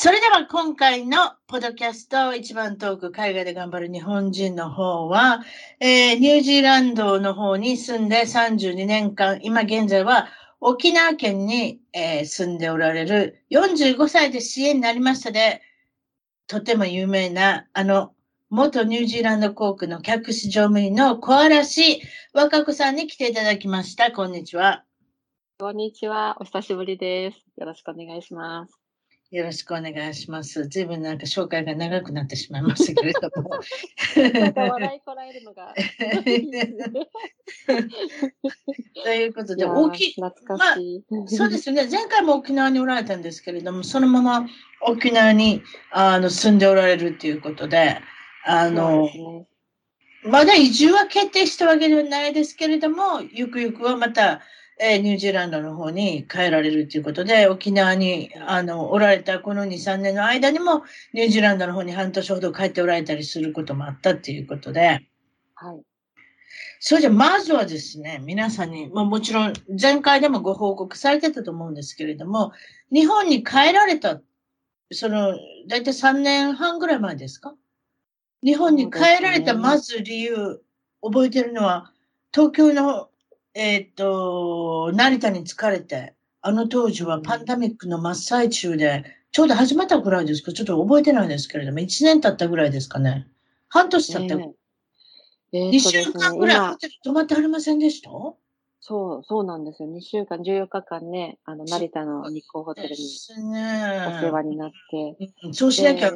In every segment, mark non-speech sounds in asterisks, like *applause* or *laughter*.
それでは今回のポドキャスト一番トーク海外で頑張る日本人の方は、えー、ニュージーランドの方に住んで32年間、今現在は沖縄県に、えー、住んでおられる45歳で支援になりましたで、とても有名なあの元ニュージーランド航空の客室乗務員の小嵐和歌子さんに来ていただきました。こんにちは。こんにちは。お久しぶりです。よろしくお願いします。よろしくお願いします。ずいぶんなんか紹介が長くなってしまいましたけれども。笑いこらえるのが。ということで、大きい。懐かしい、まあ、そうですよね。前回も沖縄におられたんですけれども、そのまま沖縄にあの住んでおられるということで、あの、ね、まだ移住は決定したわけではないですけれども、ゆくゆくはまた、えー、ニュージーランドの方に帰られるということで、沖縄にあのおられたこの2、3年の間にも、ニュージーランドの方に半年ほど帰っておられたりすることもあったということで、はい。それじゃ、まずはですね、皆さんに、まあ、もちろん前回でもご報告されてたと思うんですけれども、日本に帰られた、その、だいたい3年半ぐらい前ですか？日本に帰られたまず理由、覚えてるのは、東京のえっ、と、成田に疲れて、あの当時はパンダミックの真っ最中で、ちょうど始まったぐらいですかちょっと覚えてないですけれども、1年経ったぐらいですかね。半年経った。えーえー、2週間ぐらいホテル泊まってはりませんでした？そう、そうなんですよ。2週間、14日間ね、あの、成田の日光ホテルにお世話になって。そうしなきゃ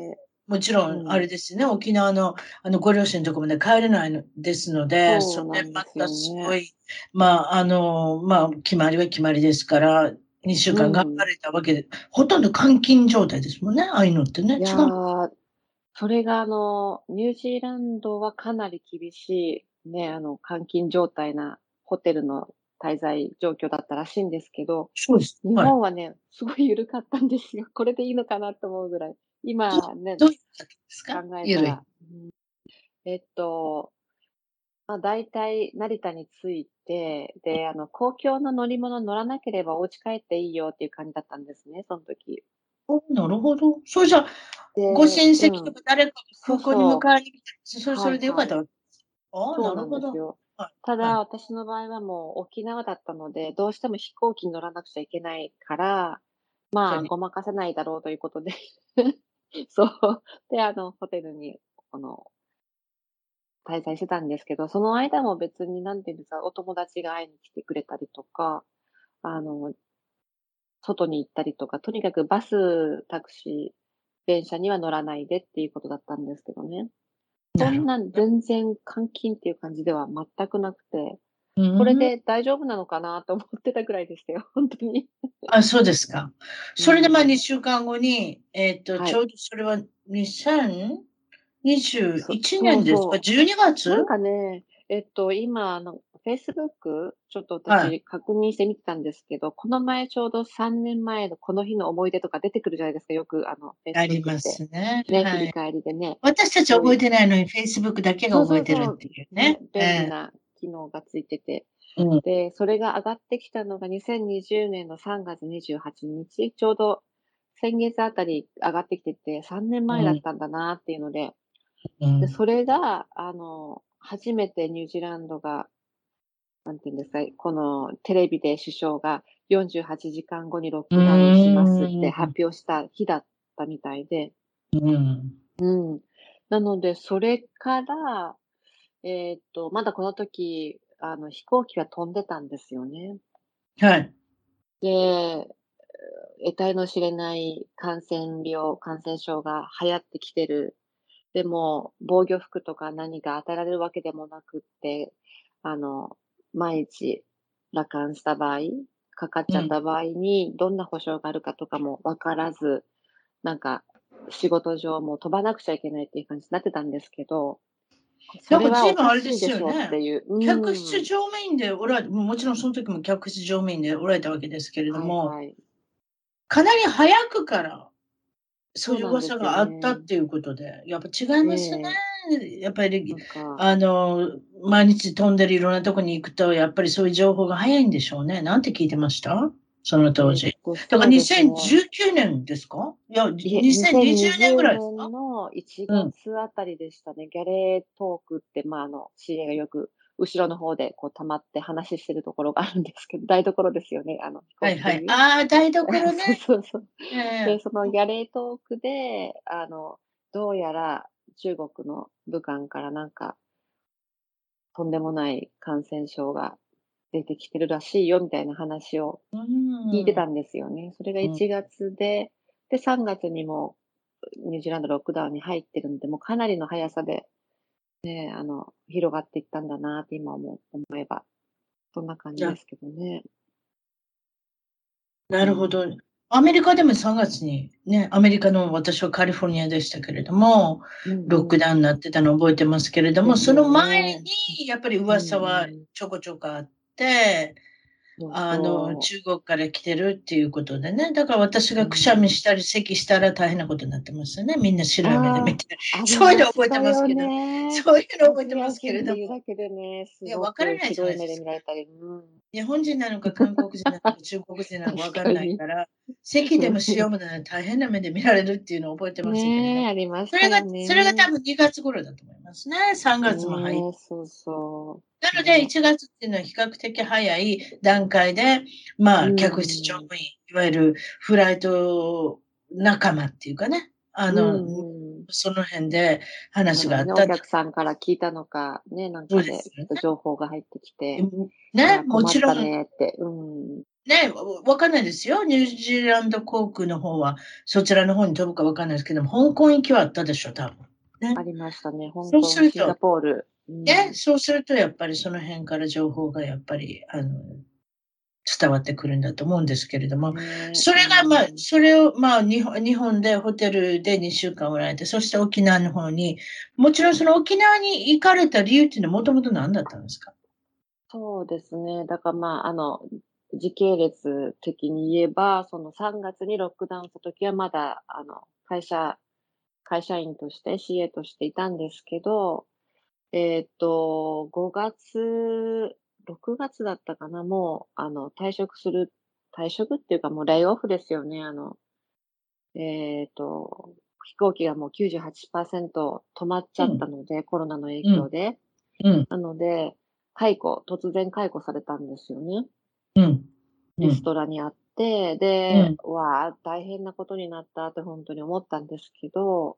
もちろん、あれですね、うん、沖縄のあのご両親のところまで帰れないのですので、それまたすごい、まあ、あの、まあ、決まりは決まりですから、2週間頑張れたわけで、うん、ほとんど監禁状態ですもんね、ああいうのってね。いやそれが、あの、ニュージーランドはかなり厳しい、ね、あの、監禁状態なホテルの滞在状況だったらしいんですけど、そうです。日本はね、はい、すごい緩かったんですよ。これでいいのかなと思うぐらい。今ね、どういうですか？考えたら、えっと、まあ、大体成田に着いて、で、あの、公共の乗り物乗らなければお家帰っていいよっていう感じだったんですね、その時。おなるほど。そうじゃ、ご親戚とか誰か空港に迎えに来た、それそれでよかった。わけですあなるほど。ただ、私の場合はもう沖縄だったので、どうしても飛行機に乗らなくちゃいけないから、まあ、ごまかせないだろうということで *laughs* そう。で、あの、ホテルに、この、滞在してたんですけど、その間も別に、なんていうんですか、お友達が会いに来てくれたりとか、あの、外に行ったりとか、とにかくバス、タクシー、電車には乗らないでっていうことだったんですけどね。そんな全然監禁っていう感じでは全くなくて、これで大丈夫なのかなと思ってたぐらいでしたよ、*laughs* 本当に。あ、そうですか。それでまあ2週間後に、えっ、と、ちょうどそれは2021年ですか ?12 月？なんかね、えっと、今、あの、Facebook、ちょっと私確認してみてたんですけど、はい、この前ちょうど3年前のこの日の思い出とか出てくるじゃないですか、よく、あの、ありますね。ね、振り返りでね。私たち覚えてないのに Facebook だけが覚えてるっていうね。便利な機能がついてて、うん、で、それが上がってきたのが2020年の3月28日、ちょうど先月あたり上がってきてて、3年前だったんだなっていうので、うん、でそれが、あの、初めてニュージーランドが、なんていうんですか、このテレビで首相が48時間後にロックダウンしますって発表した日だったみたいで、うん。うん。なので、それから、えっと、まだこの時、あの、飛行機が飛んでたんですよね。はい。で、得体の知れない感染病、感染症が流行ってきてる。でも、防御服とか何か与えられるわけでもなくって、あの、毎日、羅漢した場合、かかっちゃった場合に、どんな保証があるかとかも分からず、なんか、仕事上も飛ばなくちゃいけないっていう感じになってたんですけど、それはおかしいでしょっていう。客室乗務員でおらもちろんその時も客室乗務員でおられたわけですけれども、はいはい、かなり早くからそういう噂があったっていうことで、でね、やっぱ違いますね。やっぱり、あの、毎日飛んでるいろんなとこに行くと、やっぱりそういう情報が早いんでしょうね。なんて聞いてました？その当時。だから2019年ですか？いや、2020年ぐらいですか？の1月あたりでしたね。うん、ギャレートークって、まあ、あの、CA がよく後ろの方でこう溜まって話してるところがあるんですけど、台所ですよね、あの。はいはい。ああ、台所ね。*laughs* そうそう。で、そのギャレートークで、あの、どうやら中国の武漢からなんか、とんでもない感染症が出てきてるらしいよみたいな話を聞いてたんですよね。それが1月で、で、3月にもニュージーランドロックダウンに入ってるんで、もうかなりの速さで、ね、あの、広がっていったんだなって今思思えば、そんな感じですけどね。なるほど。アメリカでも3月にね、アメリカの私はカリフォルニアでしたけれども、ロックダウンになってたのを覚えてますけれども、その前にやっぱり噂はちょこちょこあって、あの、中国から来てるっていうことでね。だから私がくしゃみしたり咳したら大変なことになってますよね。みんな白い目で見て。そういうの覚えてますけど、そういうの覚えてますけれども。いや、わからないじゃないですか。日本人なのか *laughs* 韓国人なのか中国人なのかわからないから、咳でも塩もなら大変な目で見られるっていうのを覚えてますけどね。ありますそれが、それが多分2月頃だと思いますね。3月も入って。そうそう。なので、1月っていうのは比較的早い段階で、まあ、客室乗務員、いわゆるフライト仲間っていうかね、あの、うん、その辺で話があった、ね。お客さんから聞いたのか、ね、なんかで、情報が入ってきて。ね、もちろん。ね。うんね、わかんないですよ。ニュージーランド航空の方は、そちらの方に飛ぶかわかんないですけども、香港行きはあったでしょ、多分。ね、ありましたね。香港、シンガポール。で、そうするとやっぱりその辺から情報がやっぱり、あの、伝わってくるんだと思うんですけれども、それが、まあ、それを、まあ、日本日本でホテルで2週間おられて、そして沖縄の方に、もちろんその沖縄に行かれた理由っていうのはもともと何だったんですか？そうですね。だからまあ、あの、時系列的に言えば、その3月にロックダウンした時はまだ、あの、会社、会社員として CA としていたんですけど、えっ、と、5月、6月だったかな、もう、あの、退職する、退職っていうかもうレイオフですよね、あの、えっ、と、飛行機がもう98%止まっちゃったので、うん、コロナの影響で。うん、なので、解雇、突然解雇されたんですよね。うん。リストラにあって、で、うん、わあ、大変なことになったって本当に思ったんですけど、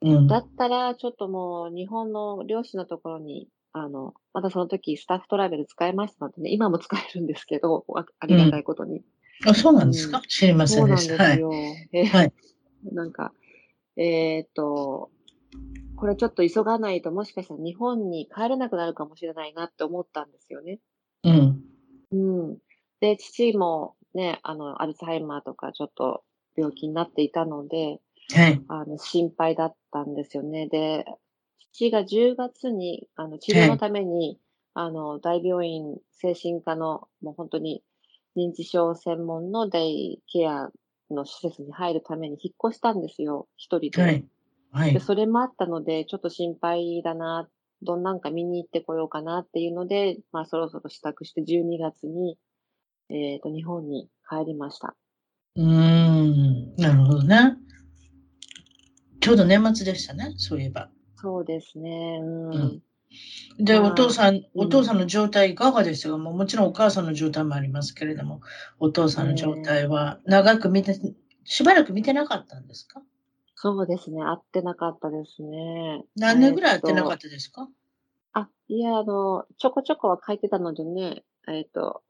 うん、だったら、ちょっともう日本の漁師のところに、あの、まだその時スタッフトラベル使えましたのでね、今も使えるんですけど、あありがたいことに。うん、あ、そうなんですか、うん、知りませんでした。そうなんですよ。はい。えー、はい、なんか、えー、っと、これちょっと急がないともしかしたら日本に帰れなくなるかもしれないなって思ったんですよね。うん。うん。で、父もね、あの、アルツハイマーとかちょっと病気になっていたので、はい。あの、心配だったんですよね。で、父が10月に、あの、治療のために、はい、あの、大病院、精神科の、もう本当に認知症専門のデイケアの施設に入るために引っ越したんですよ、一人で。はい。はい。で、それもあったので、ちょっと心配だな、どんなんか見に行ってこようかなっていうので、まあそろそろ支度して12月に、えっ、ー、と、日本に帰りました。うーん、なるほどね。ちょうど年末でしたね、そういえば。そうですね。うん。うん、で、お父さん、お父さんの状態いかがですか、うん、もちろんお母さんの状態もありますけれども、お父さんの状態は長く見て、しばらく見てなかったんですか？そうですね。会ってなかったですね。何年ぐらい会ってなかったですか、あ、いや、あの、ちょこちょこは書いてたのでね、えっ、と、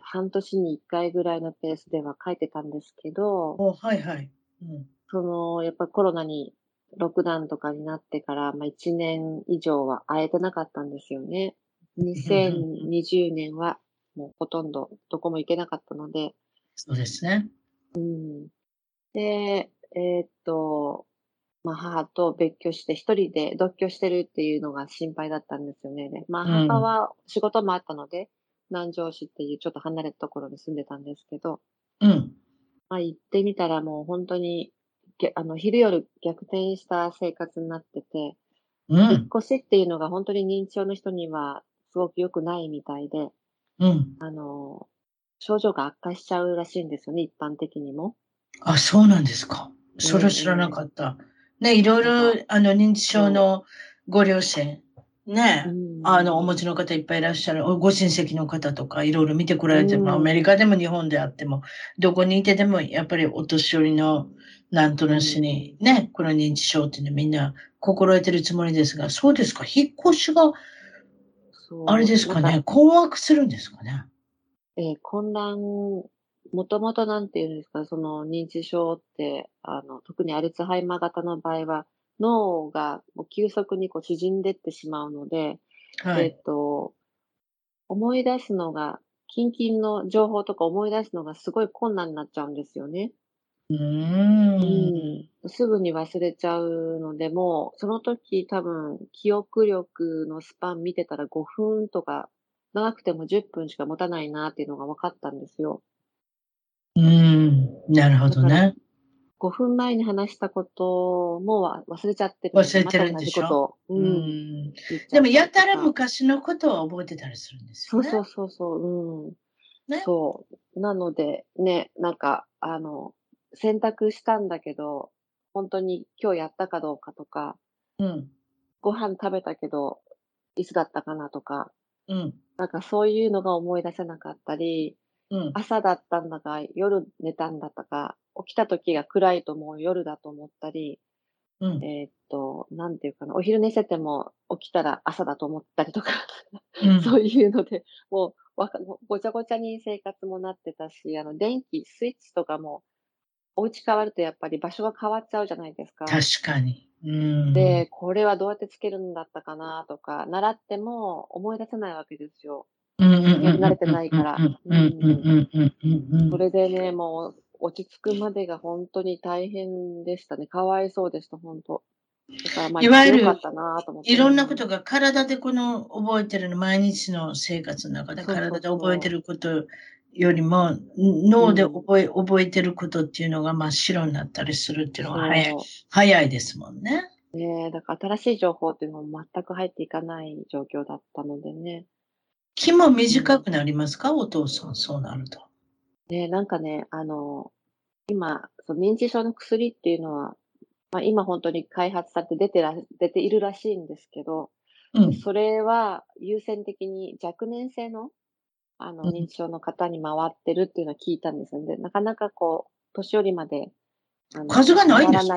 半年に1回ぐらいのペースでは書いてたんですけど、おはいはい。うん、その、やっぱコロナに、ロックダウンとかになってから、まあ1年以上は会えてなかったんですよね。2020年はもうほとんどどこも行けなかったので。そうですね。うん。で、えー、っと、まあ、母と別居して、一人で独居してるっていうのが心配だったんですよね。まあ、母は仕事もあったので、うん、南城市っていうちょっと離れたところに住んでたんですけど、うん。まあ、行ってみたらもう本当に、あの、昼夜逆転した生活になってて、うん、引っ越しっていうのが本当に認知症の人にはすごく良くないみたいで、うん。あの、症状が悪化しちゃうらしいんですよね、一般的にも。あ、そうなんですか。それ知らなかった。ね、いろいろ、あの、認知症のご両親、ね、あの、お持ちの方いっぱいいらっしゃる、ご親戚の方とか、いろいろ見てこられても、アメリカでも日本であっても、どこにいてでも、やっぱりお年寄りの、なんとなしに、ね、この認知症っていうのはみんな心得てるつもりですが、そうですか、引っ越しが、あれですかね、困惑するんですかね？えー、混乱、もともとなんていうんですか、その認知症って、あの、特にアルツハイマー型の場合は、脳がもう急速にこう縮んでってしまうので、はい、えっ、ー、と、思い出すのが、近々の情報とか思い出すのがすごい困難になっちゃうんですよね。うん。すぐに忘れちゃうので、もう、その時多分、記憶力のスパン見てたら5分とか長くても10分しか持たないなっていうのが分かったんですよ。うん、なるほどね。5分前に話したことも忘れちゃってる。忘れてるんでしょ？うん。でも、やたら昔のことは覚えてたりするんですよね。そうそうそう。うん。ね。そう。なので、ね、なんか、あの、選択したんだけど、本当に今日やったかどうかとか、うん。ご飯食べたけど、いつだったかなとか、うん。なんかそういうのが思い出せなかったり、うん。朝だったんだか、夜寝たんだったか、起きた時が暗いともう夜だと思ったり、うん。えーっと、なんていうかな、お昼寝してても起きたら朝だと思ったりとか、うん。*laughs* そういうので、もう、わかもうごちゃごちゃに生活もなってたし、あの、電気、スイッチとかも、お家変わるとやっぱり場所が変わっちゃうじゃないですか。確かに。うん。で、これはどうやってつけるんだったかなとか、習っても思い出せないわけですよ。うんうんうん。慣れてないから。うんうんうんうんうん。それでね、もう落ち着くまでが本当に大変でしたね。かわいそうでした、本当。だからまあ、いわゆる、いろんなことが体でこの覚えてるの、毎日の生活の中で体で覚えてることよりも、脳で覚え、うん、覚えてることっていうのが真っ白になったりするっていうのが早い、早いですもんね。ねだから新しい情報っていうのも全く入っていかない状況だったのでね。気も短くなりますか、うん、お父さん、そうなると。ねなんかね、あの、今、その認知症の薬っていうのは、まあ、今本当に開発されて出てら、出ているらしいんですけど、うん、それは優先的に若年性のあの、認知症の方に回ってるっていうのを聞いたんですよね。なかなかこう、年寄りまで、あの数がないんですか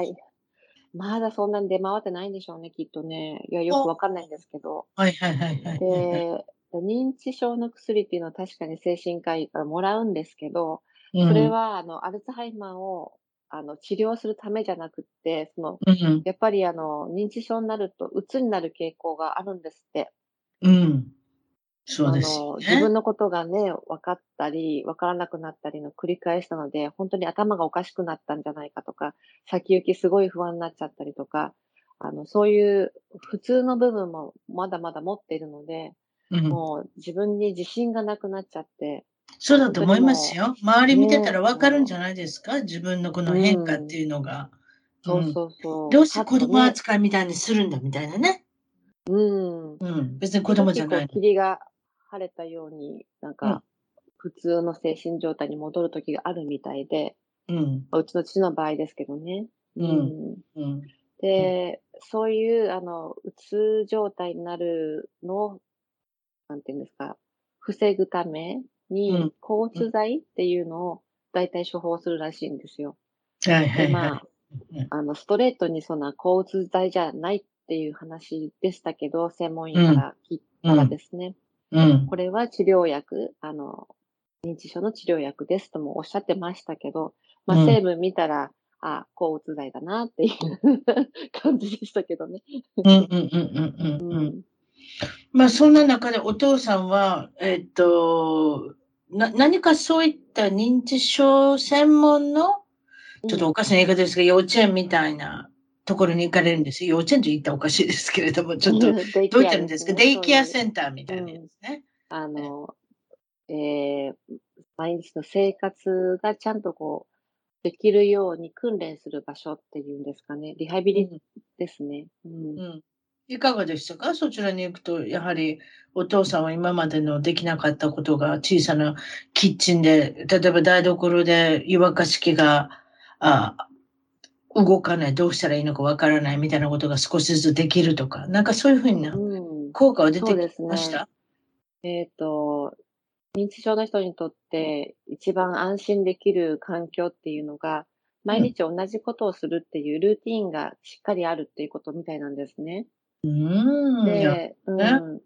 まだそんなに出回ってないんでしょうね、きっとね。いや、よくわかんないんですけど。はいはいはいはい。で、認知症の薬っていうのは確かに精神科医からもらうんですけど、それは、あの、アルツハイマーを、あの、治療するためじゃなくって、その、うん、やっぱりあの、認知症になると、鬱になる傾向があるんですって。うん。そうです、ね、自分のことがね、分かったり、分からなくなったりの繰り返したので、本当に頭がおかしくなったんじゃないかとか、先行きすごい不安になっちゃったりとか、あの、そういう普通の部分もまだまだ持っているので、うん、もう自分に自信がなくなっちゃって。そうだと思いますよ。周り見てたら分かるんじゃないですか、ね、自分のこの変化っていうのが。うん、そうそうそう。どうして子供扱いみたいにするんだみたいなね。うん。うん。別に子供じゃない。霧が晴れたように、なんか、普通の精神状態に戻る時があるみたいで、うん。うちの父の場合ですけどね。うん。うん、で、そういう、あの、うつ状態になるのを、なんていうんですか、防ぐために、抗うつ剤っていうのを大体処方するらしいんですよ。はいはい、はい、まあ、あの、ストレートにそんな抗うつ剤じゃないっていう話でしたけど、専門医から聞いたらですね、うん。これは治療薬、あの、認知症の治療薬ですともおっしゃってましたけど、まあ、成分見たら、あ、抗うつ剤だなっていう感じでしたけどね。うんうんうんうんうん。うん、まあそんな中でお父さんは、えっ、と、な、何かそういった認知症専門の、ちょっとおかしな言い方ですが、幼稚園みたいなところに行かれるんですよ。幼稚園と言ったらおかしいですけれども、ちょっと、*laughs* どう言ったらいいんですか、デイケアセンターみたいなやつね。あの、えー、毎日の生活がちゃんとこう、できるように訓練する場所っていうんですかね。リハビリですね。うん。うん、いかがでしたか？そちらに行くと、やはりお父さんは今までのできなかったことが小さなキッチンで、例えば台所で湯沸かし器があ動かない、どうしたらいいのかわからないみたいなことが少しずつできるとか、なんかそういうふうな効果は出てきました、うんね、えっ、ー、と、認知症の人にとって一番安心できる環境っていうのが、毎日同じことをするっていうルーティンがしっかりあるっていうことみたいなんですね。うん。で、うん、う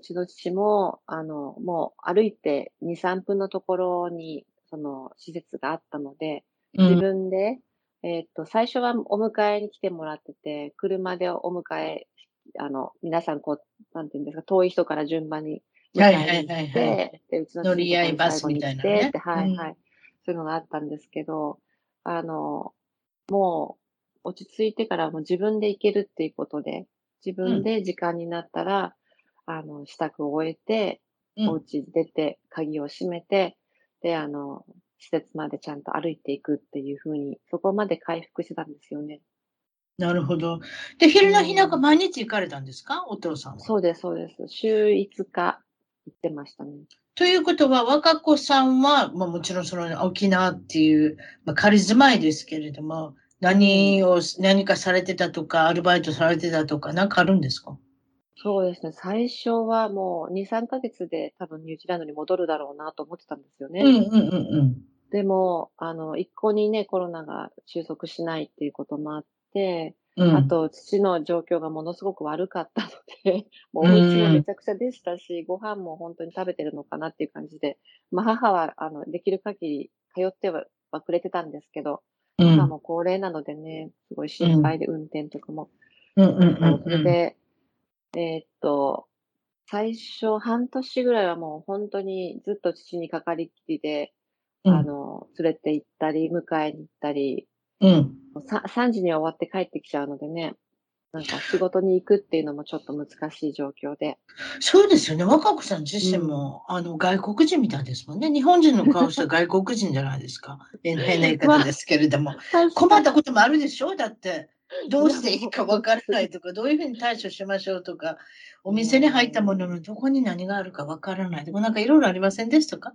ちの父も、あの、もう歩いて2、3分のところに、その施設があったので、自分で、うん、えっと、最初はお迎えに来てもらってて、車でお迎え、あの、皆さんこう、なんていうんですか、遠い人から順番にはいはいはいはい。で、うちの乗り合いバスみたいなね。はいはい。そういうのがあったんですけど、あの、もう落ち着いてからも自分で行けるっていうことで、自分で時間になったら、うん、あの、支度を終えて、うん、お家出て、鍵を閉めて、で、あの、施設までちゃんと歩いていくっていうふうに、そこまで回復してたんですよね。なるほど。で、昼の日なんか毎日行かれたんですか、お父さんは。そうです、そうです。週5日言ってましたね。ということは、若子さんは、まあ、もちろんその沖縄っていう、まあ、仮住まいですけれども、何を、何かされてたとか、アルバイトされてたとか、何かあるんですか？そうですね。最初はもう2、3ヶ月で多分ニュージーランドに戻るだろうなと思ってたんですよね。うんうんうんうん。でも、あの、一向にね、コロナが収束しないっていうこともあって、うん、あと、父の状況がものすごく悪かったので、*laughs* もうお家もめちゃくちゃでしたし、ご飯も本当に食べてるのかなっていう感じで、まあ母は、あの、できる限り通ってはくれてたんですけど、うん、母も高齢なのでね、すごい心配で運転とかも。うん。うんうんうん、で、えー、っと、最初半年ぐらいはもう本当にずっと父にかかりきりで、あの、連れて行ったり、迎えに行ったり、うん。3時に終わって帰ってきちゃうのでね、なんか仕事に行くっていうのもちょっと難しい状況で。そうですよね。若子さん自身も、うん、あの、外国人みたいですもんね。日本人の顔した *laughs* 外国人じゃないですか。変な言い方ですけれども。*laughs* まあ、困ったこともあるでしょ？だって。どうしていいかわからないとか、どういうふうに対処しましょうとか、お店に入ったもののどこに何があるかわからないとか、なんかいろいろありませんでしたか？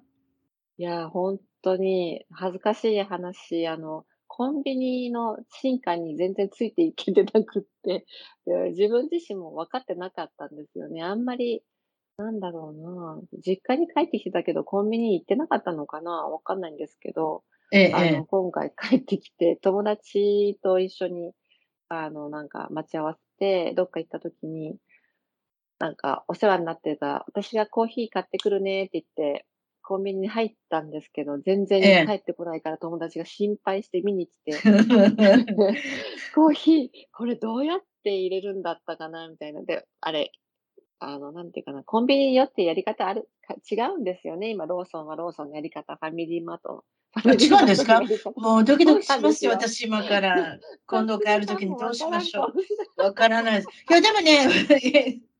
いや、本当に恥ずかしい話、あの、コンビニの進化に全然ついていけてなくって、自分自身も分かってなかったんですよね。あんまり、なんだろうな、実家に帰ってきてたけど、コンビニ行ってなかったのかなわかんないんですけど、ええ、あの、今回帰ってきて、友達と一緒に、あの、なんか待ち合わせて、どっか行った時に、なんかお世話になってた、私がコーヒー買ってくるねって言って、コンビニに入ったんですけど、全然帰ってこないから友達が心配して見に来て、*laughs* コーヒー、これどうやって入れるんだったかなみたいな。で、あれ、あの、なんていうかな、コンビニによってやり方ある、違うんですよね。今、ローソンはローソンのやり方、ファミリーマート。違うんですか？もうドキドキしますよ、私今から。*laughs* 今度帰るときにどうしましょう。わからないです。いや、でもね、*laughs*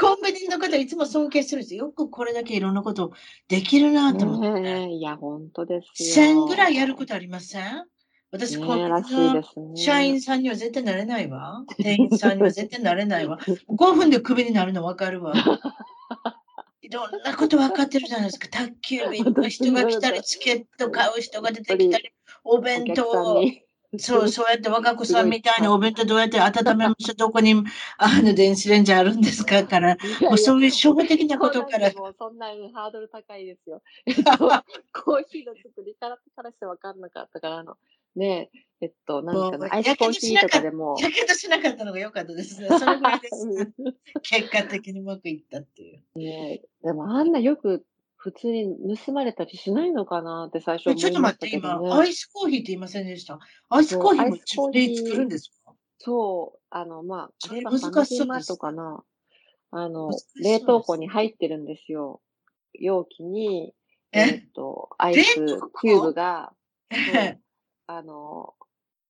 コンビニの方いつも尊敬するんですよ。よくこれだけいろんなことできるなと思って。ね、いや、本当ですよ。1000ぐらいやることありません？私、コンビニの社員さんには絶対なれないわ。店員さんには絶対なれないわ。5分でクビになるの分かるわ。いろんなこと分かってるじゃないですか。宅急便の人が来たり、チケット買う人が出てきたり、お弁当を。そう、そうやって若子さんみたいなお弁当どうやって温めましょうどこに *laughs* あの電子レンジあるんですか？から、もうそういう初歩的なことから。もうそんなハードル高いですよ。*laughs* コーヒーの作り方からして分かんなかったから、あの、ねえっと、なんかな、アイスコーヒーとかでも。やけどしなかったのが良かったですね。それぐらいです。*laughs* 結果的にうまくいったっていう。ねでもあんなよく普通に盗まれたりしないのかなって最初思いましたけど、ね、ちょっと待って、今、アイスコーヒーって言いませんでした？アイスコーヒーも自分で作るんですか？そう、あの、まあ、あれはファミリーマートかな。あの、冷凍庫に入ってるんですよ。容器に、え？っと、アイスキューブが、あの、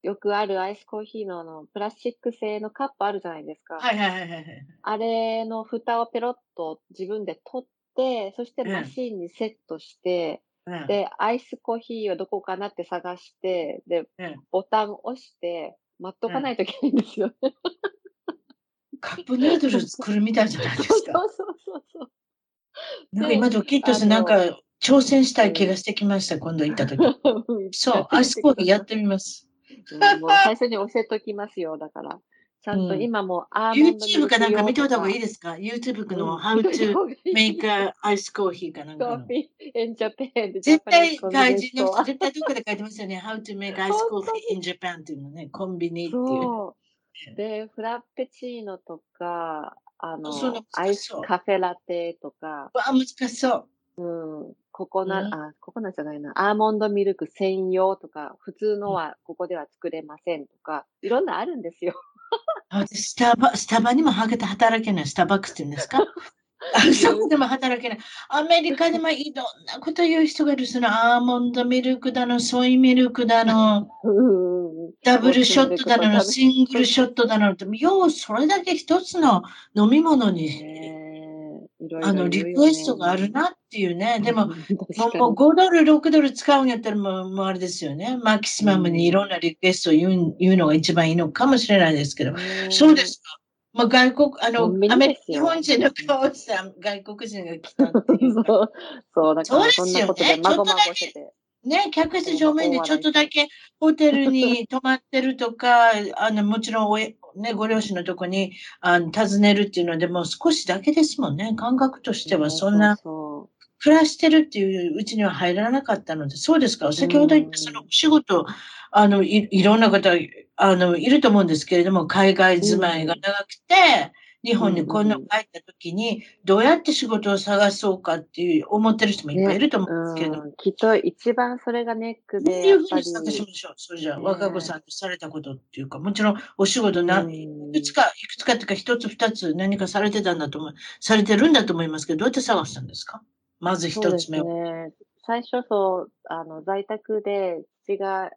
よくあるアイスコーヒーのあの、プラスチック製のカップあるじゃないですか。はいはいはいはい。あれの蓋をペロッと自分で取って、そしてマシンにセットして、うん、で、アイスコーヒーはどこかなって探して、で、うん、ボタン押して、待っとかないといけないんですよ。*laughs* カップヌードル作るみたいじゃないですか。そうそうそうそう。*laughs* なんか今ドキッとして、なんか挑戦したい気がしてきました、今度行った時。*laughs* そう、アイスコーヒーやってみます。もう最初に教えときますよ、だから。ちゃんと今もアーモンド YouTube かなんか見ておいた方がいいですか ?YouTube の How to make a ice coffee かなんかの。in Japan 絶対外人の人、絶対どこで書いてますよね。How to make ice coffee in Japan っていうのね。コンビニっていう。で、フラペチーノとか、あの、アイスカフェラテとか。わあ、難しそう。うん。ココナ、うん、あ、ココナじゃないな。アーモンドミルク専用とか、普通のはここでは作れませんとか、いろんなあるんですよ。*laughs* スタバ、スタバにも働けない。スタバックスって言うんですか？*laughs* あそこでも働けない。アメリカでもいろんなこと言う人がいる。その？アーモンドミルクだの、ソイミルクだの、ダブルショットだの、シングルショットだの、ようそれだけ一つの飲み物にあの、リクエストがあるなっていうね。でも、*laughs* もう5ドル、6ドル使うんやったらもう、もうあれですよね。マキシマムにいろんなリクエストを言う言うのが一番いいのかもしれないですけど。そうですか。まあ、外国、あの、アメリカ、日本人の顔さん、外国人が来たっていう *laughs* そう、そう、だからそんなことでまごまごしてて。ね、客室乗務員でちょっとだけホテルに泊まってるとか、*laughs* あの、もちろんおね、ご両親のとこにあの訪ねるっていうのでも少しだけですもんね。感覚としては。そんな、暮らしてるっていううちには入らなかったので、そうですか？先ほど言ったそのお仕事、あの、いいろんな方、あの、いると思うんですけれども、海外住まいが長くて、日本にこんな帰った時に、どうやって仕事を探そうかっていう思ってる人もいっぱいいると思うんですけど。ね、きっと一番それがネックで。どういうふうに探しましょう。それじゃあ、ね、若子さんとされたことっていうか、もちろんお仕事何、いくつか、いくつかっていうか、一つ二つ何かされてたんだと思う、されてるんだと思いますけど、どうやって探したんですか？まず一つ目は。ね、最初そう、あの、在宅で父が、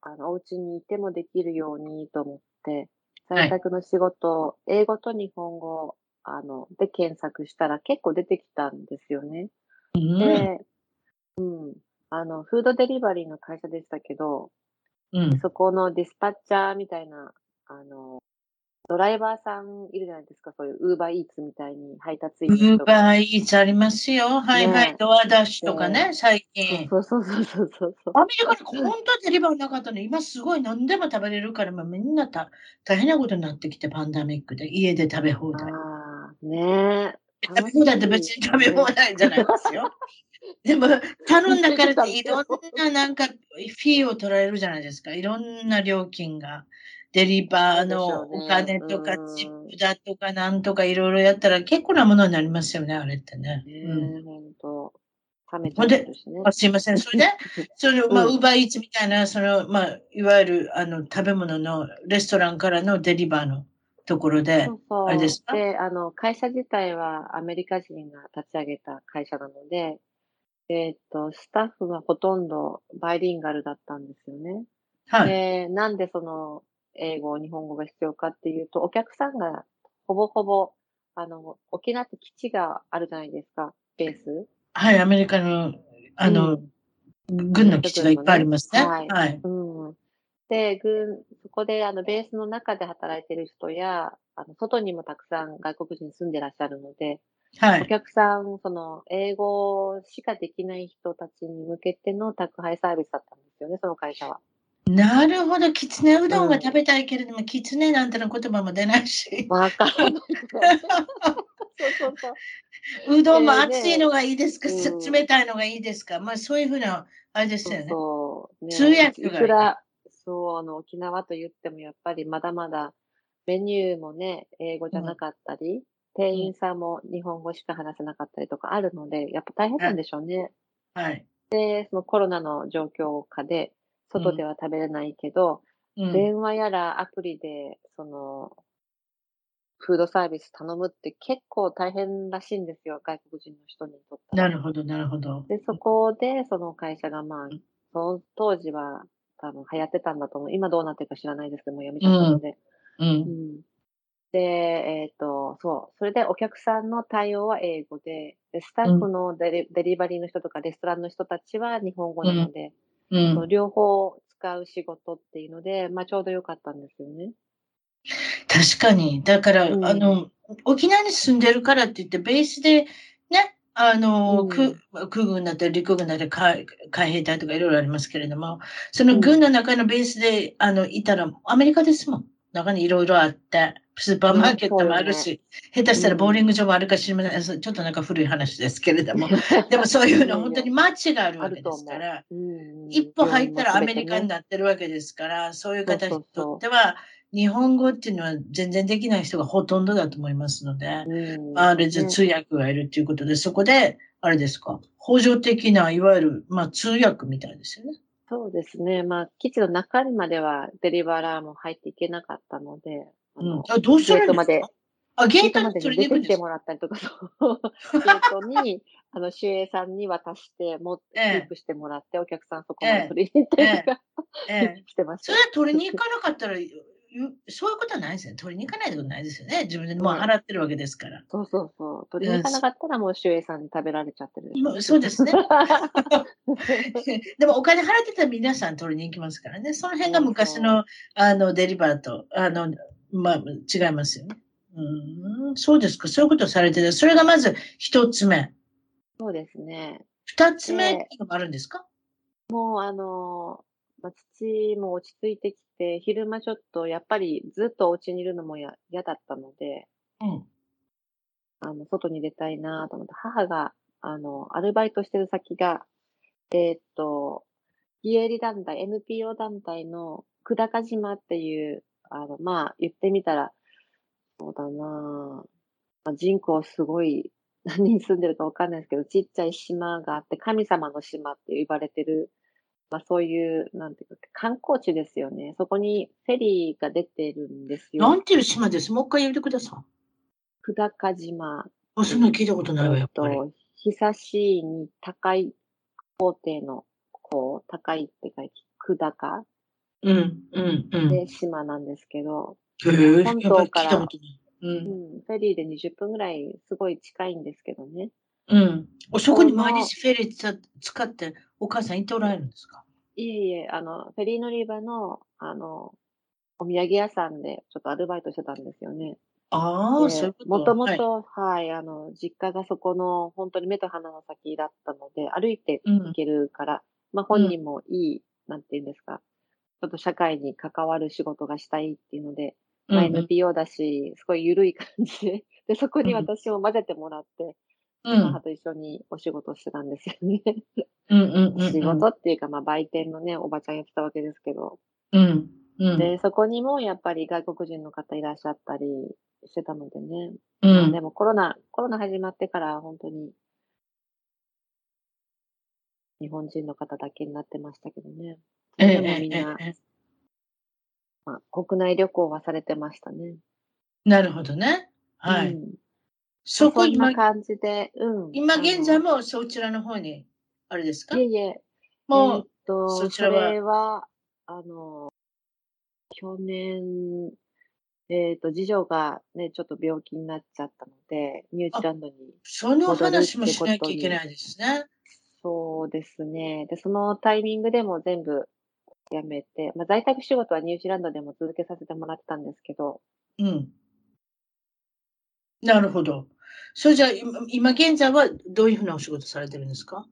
あの、お家にいてもできるようにと思って、在宅の仕事、はい、英語と日本語、あの、で検索したら結構出てきたんですよね。うん、で、うん。あの、フードデリバリーの会社でしたけど、うん、そこのディスパッチャーみたいな、あの、ドライバーさんいるじゃないですか、そういうウーバーイーツみたいに配達員ウーバーイーツありますよ。はいはい。ドアダッシュとかね、最近。そうそうそうそうそうアメリカに本当デリバーなかったの今すごい何でも食べれるから、まあ、みんなた大変なことになってきて、パンダミックで。家で食べ放題。ああ、ね食べ放題って別に食べ放題じゃないですよ。でも、頼んだからって *laughs* いろんななんかフィーを取られるじゃないですか。いろんな料金が。デリバーのお金とか、チップだとか、なんとかいろいろやったら結構なものになりますよね、あれってね。うん、本当。ためちゃですね。あすいません。それで、*laughs* その、まあ、ウーバーイーツみたいな、その、まあ、いわゆる、あの、食べ物のレストランからのデリバーのところで、そうそうあれですか？で、あの、会社自体はアメリカ人が立ち上げた会社なので、えっ、ー、と、スタッフがほとんどバイリンガルだったんですよね。はい。で、なんでその、英語、日本語が必要かっていうと、お客さんがほぼほぼ、あの、沖縄って基地があるじゃないですか、ベース。はい、アメリカの、あの、うん、軍の基地がいっぱいありますね。はい。はい、うん。で、軍、そこで、あの、ベースの中で働いてる人や、あの、外にもたくさん外国人住んでらっしゃるので、はい。お客さん、その、英語しかできない人たちに向けての宅配サービスだったんですよね、その会社は。なるほど、きつねうどんが食べたいけれども、きつねなんての言葉も出ないし。わかる。そうそうそう。*laughs* うどんも熱いのがいいですか、えー、冷たいのがいいですか、まあそういうふうな、あれですよね。そうね通訳が。いくら、そう、あの、沖縄と言ってもやっぱりまだまだメニューもね、英語じゃなかったり、店員さんも日本語しか話せなかったりとかあるので、やっぱ大変なんでしょうね。はい。で、そのコロナの状況下で、外では食べれないけど、うん、電話やらアプリで、その、フードサービス頼むって結構大変らしいんですよ、外国人の人にとって。なるほど、なるほど。で、そこで、その会社がまあ、その当時は多分流行ってたんだと思う。今どうなってるか知らないですけども、やめちゃったので。うん。うん、で、えっ、ー、と、そう。それでお客さんの対応は英語で、でスタッフのデリ,、デリバリーの人とかレストランの人たちは日本語なので、うん、両方使う仕事っていうので、まあちょうどよかったんですよね。確かに。だから、うん、あの、沖縄に住んでるからって言って、ベースでね、あの、うん、空軍だったり陸軍だったり海海兵隊とかいろいろありますけれども、その軍の中のベースで、あの、いたら、アメリカですもん。中にいろいろあって、スーパーマーケットもあるし、ね、下手したらボーリング場もあるかしれません。ちょっとなんか古い話ですけれども、*laughs* でもそういうの本当に街があるわけですから、一歩入ったらアメリカになってるわけですから、そういう方にとっては、日本語っていうのは全然できない人がほとんどだと思いますので、うん、あれじゃ通訳がいるっていうことで、そこで、あれですか、補助的な、いわゆる、まあ通訳みたいですよね。そうですね。まあ、基地の中まではデリバラーも入っていけなかったので、あの、うん、あどうしたらいいんですか？あ、ゲートまで出てきてもらったりとか、ゲートに、*laughs* あの、守衛さんに渡して、もって、キープしてもらって、お客さんそこまで取りに行ったりとか、えええ、*laughs* してました。それは取りに行かなかったら、そういうことはないですよね。取りに行かないってことないですよね。自分でもう払ってるわけですから。そうそうそう。取りに行かなかったらもう守衛さんに食べられちゃってるでそうですね。でもお金払ってたら皆さん取りに行きますからね。その辺が昔のあのデリバーと、あの、まあ、違いますよね。うん、そうですか。そういうことをされてて、それがまず一つ目。そうですね。二つ目っていうのもあるんですか？もうあの、まあ、父も落ち着いてきて、昼間ちょっとやっぱりずっとお家にいるのも嫌だったので、うん。あの、外に出たいなと思って、母が、あの、アルバイトしてる先が、えー、っと、非営利団体、NPO 団体の久高島っていう、あの、まあ、言ってみたら、そうだなまあ、人口すごい、*laughs* 何人住んでるかわかんないですけど、ちっちゃい島があって、神様の島って言われてるまあ、そういう、なんていうか、観光地ですよね。そこにフェリーが出てるんですよ。なんていう島です？もう一回言ってください。久高島。あ、そんな聞いたことないわ、やっぱり。久しいに高い皇帝の、こう、高いって書いて、久高。うん、うん、うん。で、島なんですけど、へ本島から、うん、うん、フェリーで20分ぐらい、すごい近いんですけどね。うん。そこに毎日フェリー使ってお母さん行っておられるんですか？いえいえ、あの、フェリー乗り場の、あの、お土産屋さんでちょっとアルバイトしてたんですよね。ああ、そういうこともともと、はい、あの、実家がそこの本当に目と鼻の先だったので、歩いて行けるから、うん、まあ本人もいい、うん、なんていうんですか、ちょっと社会に関わる仕事がしたいっていうので、まあ、NPO だし、すごい緩い感じで、*laughs* で、そこに私を混ぜてもらって、うん、母と一緒にお仕事してたんですよね。うんうんうん、仕事っていうか、まあ、売店のね、おばちゃんやってたわけですけど。うん。うん、で、そこにもやっぱり外国人の方いらっしゃったりしてたのでね。うん、まあ、でもコロナ、コロナ始まってから本当に、日本人の方だけになってましたけどね。でもみんな、まあ、国内旅行はされてましたね。なるほどね。はい。うんそこ今、感じで、うん。今現在もそちらの方に、あれですか？いえいえ。もう、えー、っと、そちらは？それは、あの、去年、えっ、ー、と、次女がね、ちょっと病気になっちゃったので、ニュージーランドにその話もしなきゃいけないですね。そうですね。で、そのタイミングでも全部やめて、まあ、在宅仕事はニュージーランドでも続けさせてもらってたんですけど、うん。なるほど。それじゃあ、今現在はどういうふうなお仕事されてるんですか？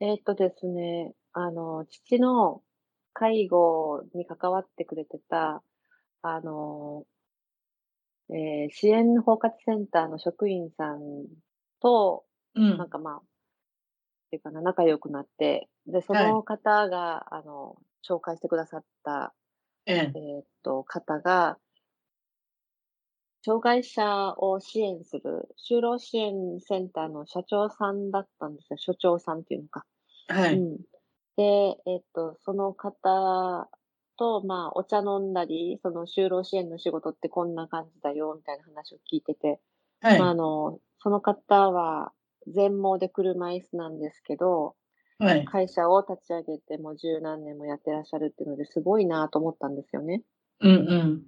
えっとですね、あの、父の介護に関わってくれてた、あの、えー、支援包括センターの職員さんと、うん、なんかまあ、っていうかな、仲良くなって、で、その方が、はい、あの、紹介してくださったえええっと、方が、障害者を支援する就労支援センターの社長さんだったんですよ。所長さんっていうのか。はい。うん。で、えっと、その方と、まあ、お茶飲んだり、その就労支援の仕事ってこんな感じだよ、みたいな話を聞いてて、はい。まあ、あの、その方は全盲で車椅子なんですけど、はい。会社を立ち上げてもう十何年もやってらっしゃるっていうのですごいなと思ったんですよね。うんうん。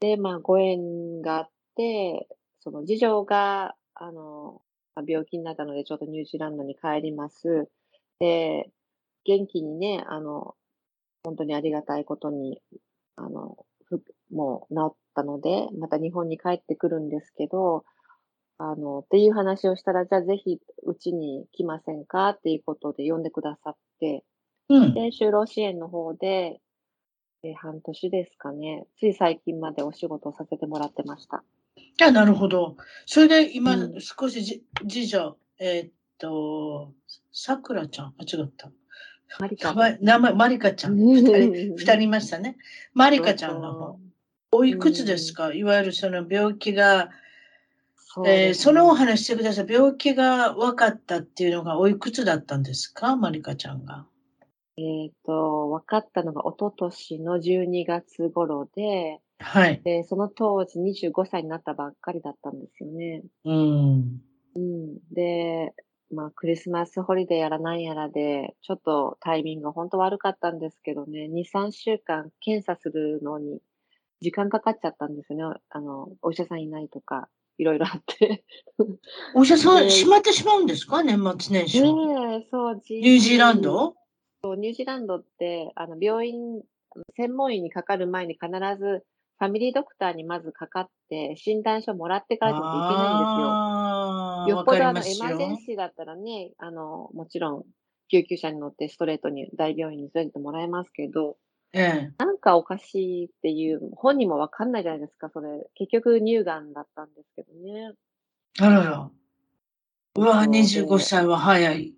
で、まあ、ご縁があって、その次女が、あの、病気になったので、ちょっとニュージーランドに帰ります。で、元気にね、あの、本当にありがたいことに、あの、ふもう治ったので、また日本に帰ってくるんですけど、あの、っていう話をしたら、じゃあぜひうちに来ませんかっていうことで呼んでくださって、うん。で、就労支援の方で、え半年ですかね、つい最近までお仕事をさせてもらってました。あ、なるほど。それで今、うん、少しじ次女、えー、っと、さくらちゃん、あ、違った。マリカ。名前、マリカちゃん。*laughs* 二人、二人いましたね。マリカちゃんの方。おいくつですか、いわゆるその病気が、そ,、ね、えー、そのお話してください。病気が分かったっていうのがおいくつだったんですか？マリカちゃんが。えっ、ー、と、分かったのが一昨年の12月頃で、はい。で、その当時25歳になったばっかりだったんですよね。うん。うん。で、まあ、クリスマスホリデーやらなんやらで、ちょっとタイミングが本当悪かったんですけどね、2、3週間検査するのに時間かかっちゃったんですよね。あの、お医者さんいないとか、いろいろあって。お医者さん、閉まってしまうんですか？年末年始。ねそう、ニュージーランド？そう、ニュージーランドって、あの、病院、専門医にかかる前に必ずファミリードクターにまずかかって、診断書もらってからじゃいけないんですよ。よっぽどあの、エマージェンシーだったらね、あの、もちろん、救急車に乗ってストレートに大病院に連れてもらえますけど、ええ。なんかおかしいっていう、本人もわかんないじゃないですか、それ。結局乳がんだったんですけどね。あらら。うわ、25歳は早い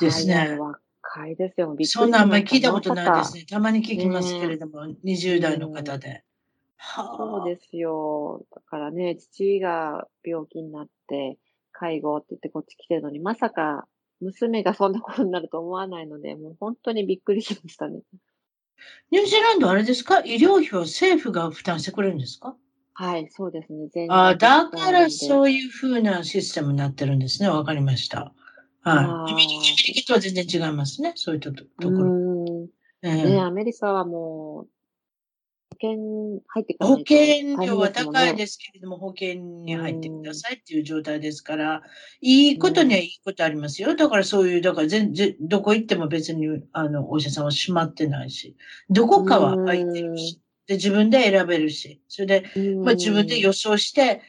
ですね。若いですよ。びっくりそんなあんまり聞いたことないですね。たまに聞きますけれども、ね、20代の方で。そうですよ。だからね、父が病気になって、介護って言ってこっち来てるのに、まさか娘がそんなことになると思わないので、もう本当にびっくりしましたね。ニュージーランドあれですか？医療費を政府が負担してくれるんですか？はい、そうですね。全あだからそういうふうなシステムになってるんですね。わかりました。はい。アメリカとは全然違いますね。そういったところ。えー、ね、アメリカはもう、険入って保険料は高いですけれども、保険に入ってくださいっていう状態ですから、いいことにはいいことありますよ。だからそういう、だから全然、どこ行っても別に、あの、お医者さんは閉まってないし、どこかは空いてるし、で、自分で選べるし、それで、まあ自分で予想して、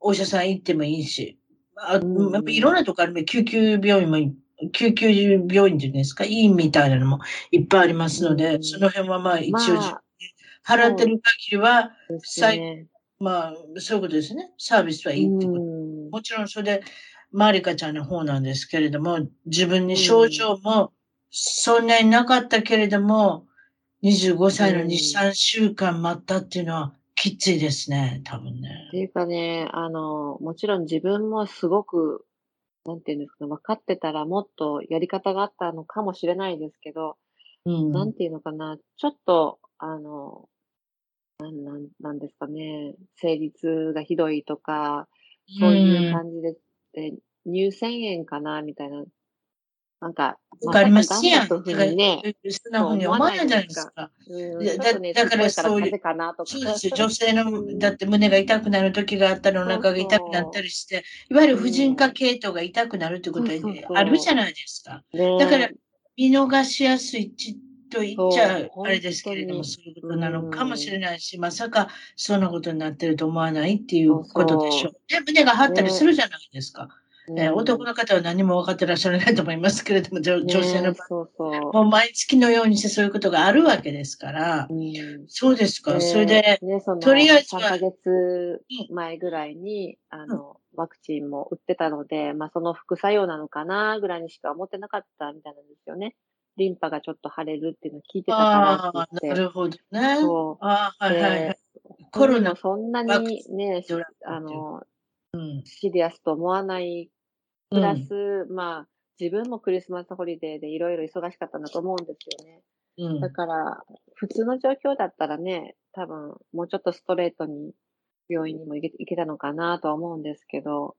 お医者さん行ってもいいし、あいろんなとこある救急病院も救急病院っていうんですか、いいみたいなのもいっぱいありますので、その辺はまあ一応、まあ払ってる限りは、ね、まあ、そういうことですね。サービスはいいってこと。もちろんそれで、マリカちゃんの方なんですけれども、自分に症状もそんなになかったけれども、25歳の2、3週間待ったっていうのはきついですね、多分ね。っていうかね、あの、もちろん自分もすごく、なんていうんですかね、分かってたらもっとやり方があったのかもしれないですけど、うん、なんていうのかな、ちょっと、あの、なんなんなんですかね、生理痛がひどいとか、そういう感じで、え、乳腺炎かなみたいな。なんか、わかりますやん。だからね、そんなふうに思わないじゃないですか。だからそういう、女性の、*laughs* だって胸が痛くなる時があったり、お腹が痛くなったりして、いわゆる婦人科系統が痛くなるってことはあるじゃないですか。だから、見逃しやすいと言っちゃあれですけれども、そういうことなのかもしれないし、まさかそんなことになってると思わないっていうことでしょう。で、胸が張ったりするじゃないですか。ね、えー、男の方は何も分かってらっしゃらないと思いますけれども、女女性の場合、そうそう。もう毎月のようにしてそういうことがあるわけですから、うん、そうですか、え。ー、それで、ね、とりあえずは。3ヶ月前ぐらいに、あの、ワクチンも打ってたので、まあその副作用なのかなぐらいにしか思ってなかったみたいなんですよね。リンパがちょっと腫れるっていうのを聞いてたからって言って。なるほどね。そう。あはいはいはい。コロナそんなにね、あの、うん、シリアスと思わないプラス、うん、まあ、自分もクリスマスホリデーでいろいろ忙しかったんだと思うんですよね。うん、だから、普通の状況だったらね、多分、もうちょっとストレートに病院にも行け行けたのかなとは思うんですけど。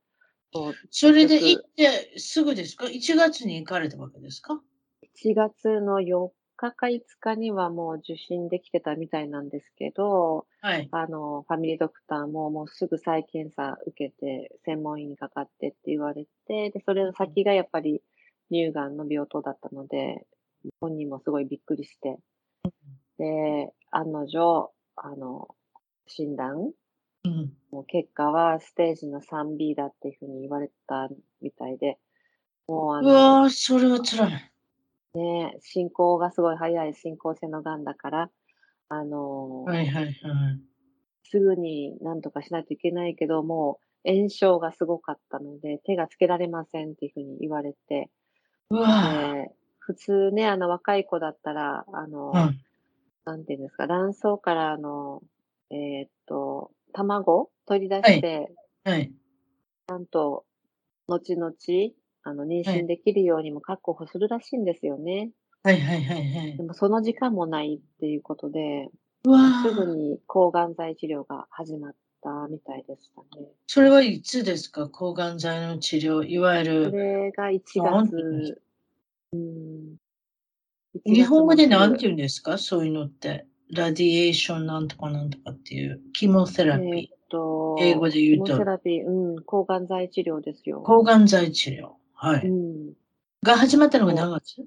それで行ってすぐですか ?1 月に行かれたわけですか？?1 月の4日か5日にはもう受診できてたみたいなんですけど、はい。あの、ファミリードクターももうすぐ再検査受けて、専門医にかかってって言われて、で、それの先がやっぱり乳がんの病棟だったので、本人もすごいびっくりして、で、案の定、あの、診断、うん、もう結果はステージの 3B だっていうふうに言われたみたいで、もうあの、うわそれは辛い。ね、進行がすごい早い進行性のがんだから、あのはいはいはい。すぐに何とかしないといけないけども、炎症がすごかったので、手がつけられませんっていうふうに言われて、うわ。普通ね、あの若い子だったら、あの、うん、なんていうんですか、卵巣からあの、えー、っと、卵取り出して、はい、はい、ちゃんと、後々、あの、妊娠できるようにも確保するらしいんですよね。はいはいはいはい。でもその時間もないっていうことで、すぐに抗がん剤治療が始まったみたいでしたね。それはいつですか？抗がん剤の治療、いわゆる。それが1月。うん、日本語で何て言うんですか？そういうのって。ラディエーションなんとかなんとかっていう、キモセラピー。えー、と英語で言うと。キモセラピー、うん、抗がん剤治療ですよ。抗がん剤治療。はい。うん、が始まったのが何月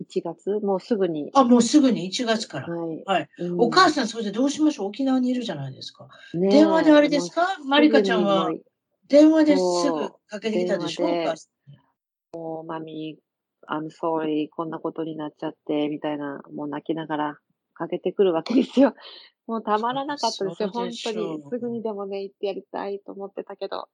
?1 月？もうすぐに。あ、もうすぐに？1月から。はい。はい、うん、お母さん、それでどうしましょう？沖縄にいるじゃないですか。ね、電話であれですか？マリカちゃんは、電話ですぐかけてきたでしょうか？もう、マミー、I'm sorry, こんなことになっちゃって、みたいな、もう泣きながらかけてくるわけですよ。*laughs* もうたまらなかったですよ、本当に。すぐにでもね、行ってやりたいと思ってたけど、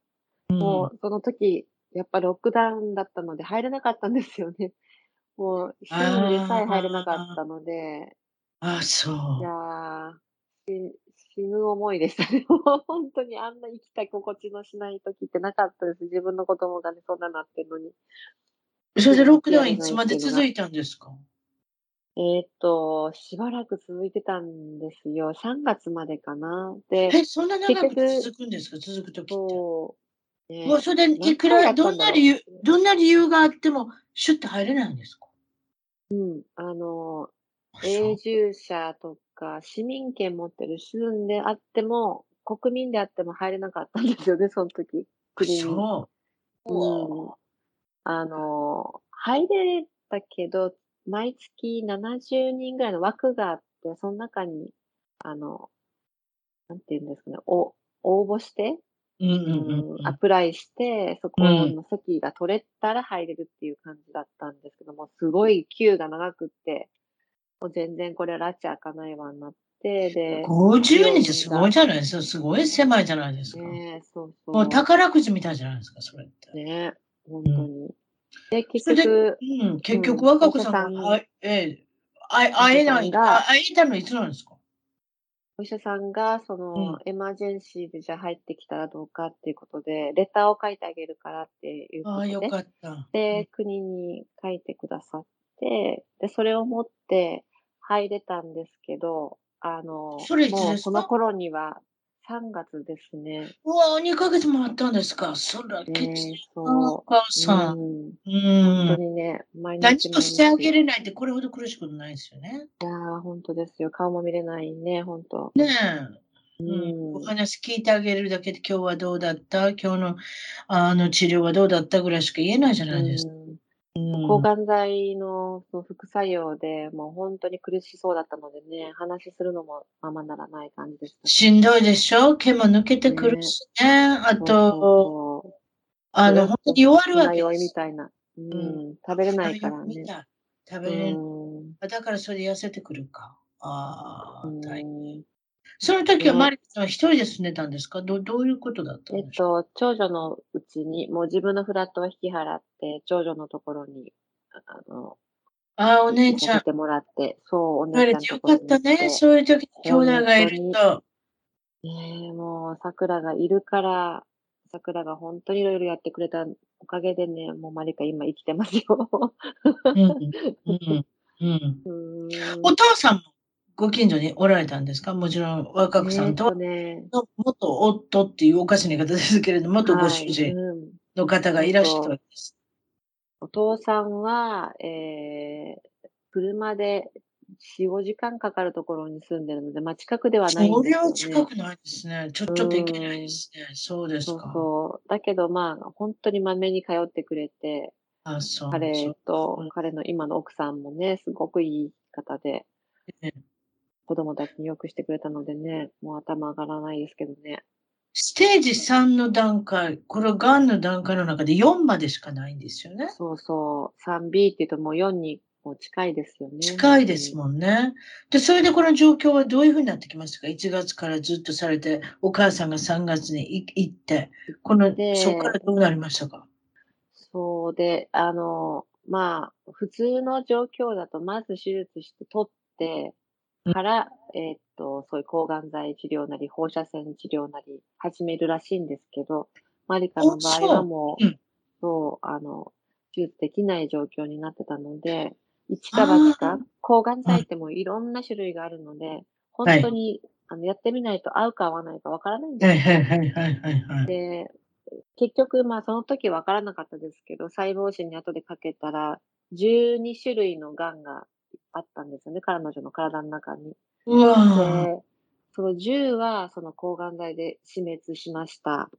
うん、もうその時、やっぱロックダウンだったので入れなかったんですよね。*laughs* もう、一人でさえ入れなかったので。ああ、そう。いや死ぬ思いでしたね。*laughs* もう本当にあんな生きた心地のしない時ってなかったです。自分の子供がね、そんななってるのに。それでロックダウンいつまで続いたんですか？えっと、しばらく続いてたんですよ。3月までかな。で、え、そんな長く続くんですか？続くときって。もうそれでいくら、どんな理由、どんな理由があっても、シュッて入れないんですか？うん、あの、永住者とか、市民権持ってる主人であっても、国民であっても入れなかったんですよね、*laughs* その時。国に。そう。うん。あの、入れたけど、毎月70人ぐらいの枠があって、その中に、あの、なんていうんですかね、お応募して、うんうんうん、アプライして、そこの席が取れたら入れるっていう感じだったんですけども、すごい級が長くって、もう全然これは拉致開かないわになって、で、50人ってすごいじゃないですか。すごい狭いじゃないですか。ねそうそう。もう宝くじみたいじゃないですか、それって。ね本当に。で、結局、うん、結局、若子さんが、ん、ええ、会えない、会えたのいつなんですか？お医者さんが、その、うん、エマージェンシーでじゃあ入ってきたらどうかっていうことで、レターを書いてあげるからっていうことで。ああ、よかった。で、国に書いてくださって、で、それを持って入れたんですけど、あの、それもうその頃には3月ですね。うわ2ヶ月もあったんですか？そら、きついお母さん。うん。本当にね、毎日。何もしてあげれないってこれほど苦しくないですよね。いやー、本当ですよ。顔も見れないね、本当。ねえ。うん、お話聞いてあげるだけで今日はどうだった？今日のあの治療はどうだったぐらいしか言えないじゃないですか。うん抗がん剤のその副作用で、もう本当に苦しそうだったのでね、話するのもままならない感じでした、ね、しんどいでしょ？毛も抜けてくるしね。ねあと、あの、本当に弱るわけです。みたいな。うん、食べれないからね。食べれない。だからそれ痩せてくるか。ああ、大変。その時はマリカさんは一人で住んでたんですか？どどういうことだったんですか？えっと、長女のうちに、もう自分のフラットは引き払って、長女のところに、あの、あ、お姉ちゃん。てもらって、そう、お姉ちゃんよかったね。そういう時兄弟がいると。ねえ、もう、桜がいるから、桜が本当にいろいろやってくれたおかげでね、もうマリカ今生きてますよ。うんうん *laughs* うん、お父さんもご近所におられたんですか？もちろん若くさんとは、ね、元夫っていうおかしな言い方ですけれども、元ご主人の方がいらっしゃるわけです。お父さんは、えー、車で4、5時間かかるところに住んでるので、まあ近くではないんですよ、ね。それは近くないですね。ちょ、ちょっと行けないですね。そうですか。そうそう。だけどまあ、本当にまめに通ってくれて、あそう彼と、彼の今の奥さんもね、すごくいい方で、子供たちによくしてくれたのでね、もう頭上がらないですけどね。ステージ3の段階、これはがんの段階の中で4までしかないんですよね。そうそう。3B って言うともう4にもう近いですよね。近いですもんね。で、それでこの状況はどういうふうになってきましたか ?1 月からずっとされて、お母さんが3月に行って、この、そこからどうなりましたか？そうで、あの、まあ、普通の状況だと、まず手術して取って、から、えー、っと、そういう抗がん剤治療なり、放射線治療なり始めるらしいんですけど、マリカの場合はもう、そう、あの、手術できない状況になってたので、一か八か、抗がん剤ってもういろんな種類があるので、本当に、あのやってみないと合うか合わないかわからないんですよ。で、結局、まあその時わからなかったですけど、細胞診に後でかけたら、12種類のがんがあったんですよね、彼女の体の中に。で、その10はその抗がん剤で死滅しました。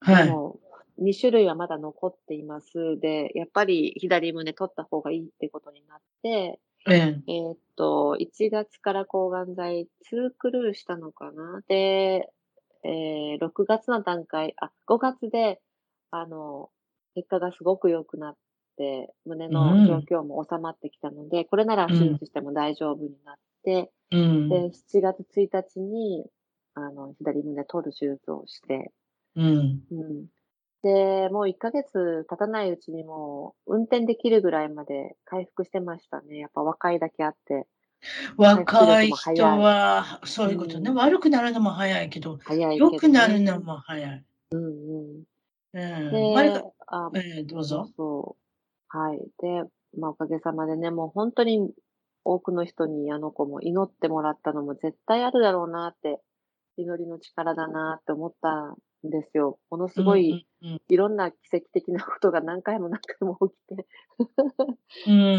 はい。でも、2種類はまだ残っています。で、やっぱり左胸取った方がいいってことになって、えええー、っと、1月から抗がん剤2クルーしたのかなで、えー、6月の段階、あ、5月で、あの、結果がすごく良くなって、胸の状況も収まってきたので、うん、これなら手術しても大丈夫になって、うん、で、7月1日に、あの、左胸取る手術をして、うん。うん。で、もう1ヶ月経たないうちにもう、運転できるぐらいまで回復してましたね。やっぱ若いだけあって。若い人は、そういうことね、うん、悪くなるのも早いけど、早いけど、ね、良くなるのも早い。うんうん。うん。で、あ、えー、どうぞ。そう。はい。で、まあ、おかげさまでね、もう本当に多くの人にあの子も祈ってもらったのも絶対あるだろうなって、祈りの力だなって思ったんですよ。ものすごい、いろんな奇跡的なことが何回も何回も起きて。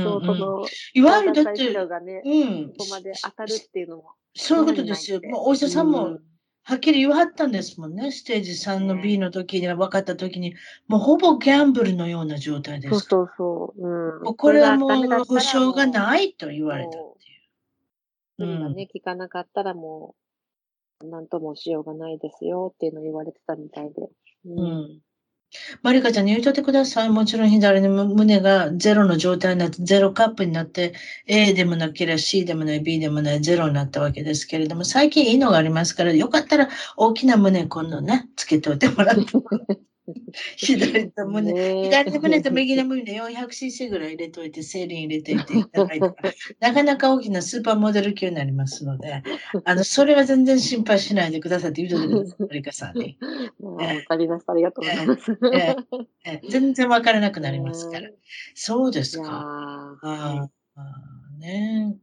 そう、その、いわゆるだって、がね、うん、ここまで当たるっていうのも。そういうことですよ。もうお医者さんも、はっきり言わはったんですもんね。ステージ3の B の時に分かった時に、もうほぼギャンブルのような状態です。そうそうそう。うん、これはもう保証がないと言われたっていう。それがね、聞かなかったらもなんともしようがないですよっていうのを言われてたみたいで。うん。うん、マリカちゃんに言うとってください。もちろん左の胸がゼロの状態になって、ゼロカップになって、A でもなければ C でもない、B でもない、ゼロになったわけですけれども、最近いいのがありますから、よかったら大きな胸今度ね、つけておいてもらって。*laughs* *laughs* 左と胸、左の胸と右の胸 400cc ぐらい入れといて、セリン入れていていただいて、なかなか大きなスーパーモデル級になりますので、あの、それは全然心配しないでくださいって言うとください、マリカさんに。わかりました。ありがとうございます。ええ全然わからなくなりますから。そうですか。ああね、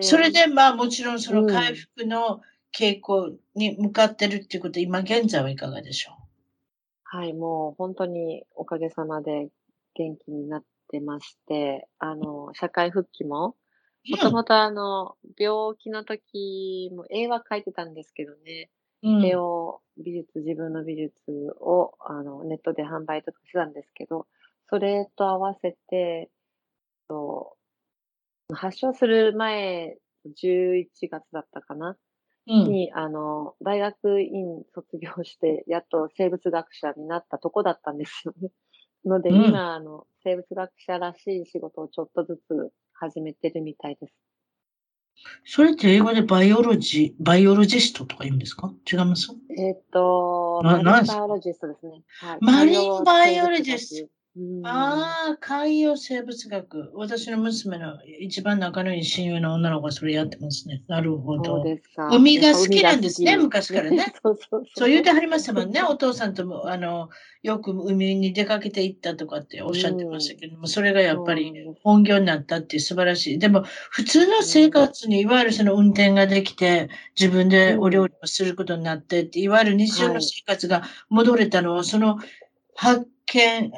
それで、まあもちろんその回復の傾向に向かってるっていうこと、今現在はいかがでしょう？はい、もう本当におかげさまで元気になってまして、あの、社会復帰も、もともとあの、病気の時も絵は描いてたんですけどね、うん、絵を、美術、自分の美術を、あの、ネットで販売とかしてたんですけど、それと合わせて、と発症する前、11月だったかな。に、あの、大学院卒業して、やっと生物学者になったとこだったんですよね。*laughs* ので、うん、今、あの、生物学者らしい仕事をちょっとずつ始めてるみたいです。それって英語で biology、biologist とか言うんですか？違います？えっ、と、 marine biologist ですね。はい、 marine biologist。ああ、海洋生物学。私の娘の一番仲のいい親友の女の子はそれやってますね。なるほど。海が好きなんですね、昔からね。*laughs* そうそうそう言うてはりましたもんね。お父さんとも、あの、よく海に出かけていったとかっておっしゃってましたけども、それがやっぱり本業になったって素晴らしい。でも、普通の生活に、いわゆるその運転ができて、自分でお料理をすることになってって、いわゆる日常の生活が戻れたのは、その発見、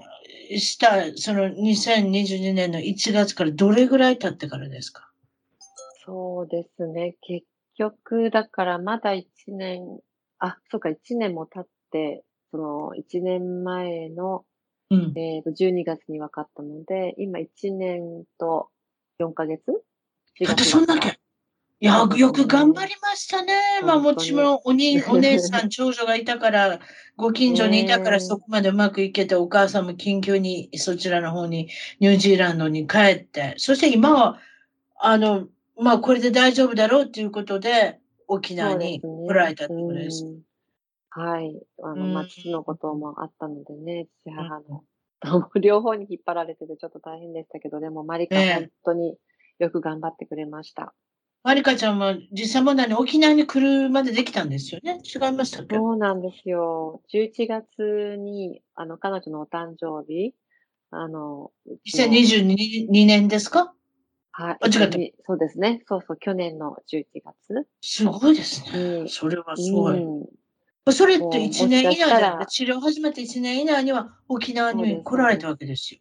した、その2022年の1月からどれぐらい経ってからですか？そうですね。結局、だからまだ1年、あ、そうか、1年も経って、その1年前の、うん、えっ、ー、と、12月に分かったので、今1年と4ヶ月。だってそんだけいや、よく頑張りましたね。まあもちろんおに *laughs* お姉さん、長女がいたから、ご近所にいたからそこまでうまくいけて、お母さんも緊急にそちらの方に、ニュージーランドに帰って、そして今は、あの、まあこれで大丈夫だろうということで、沖縄に来られたってことです。はい。あの、まあ、父のこともあったのでね、父母の。両方に引っ張られててちょっと大変でしたけど、でもマリカ本当によく頑張ってくれました。マリカちゃんは実際問題に沖縄に来るまでできたんですよね？違いましたっけ？そうなんですよ。11月に、あの、彼女のお誕生日、あの、2022年ですか？はい。あ、違った。そうですね。そうそう、去年の11月。すごいですね。それはすごい。うんそれって1年以内だ治療始めて1年以内には沖縄に来られたわけですよ。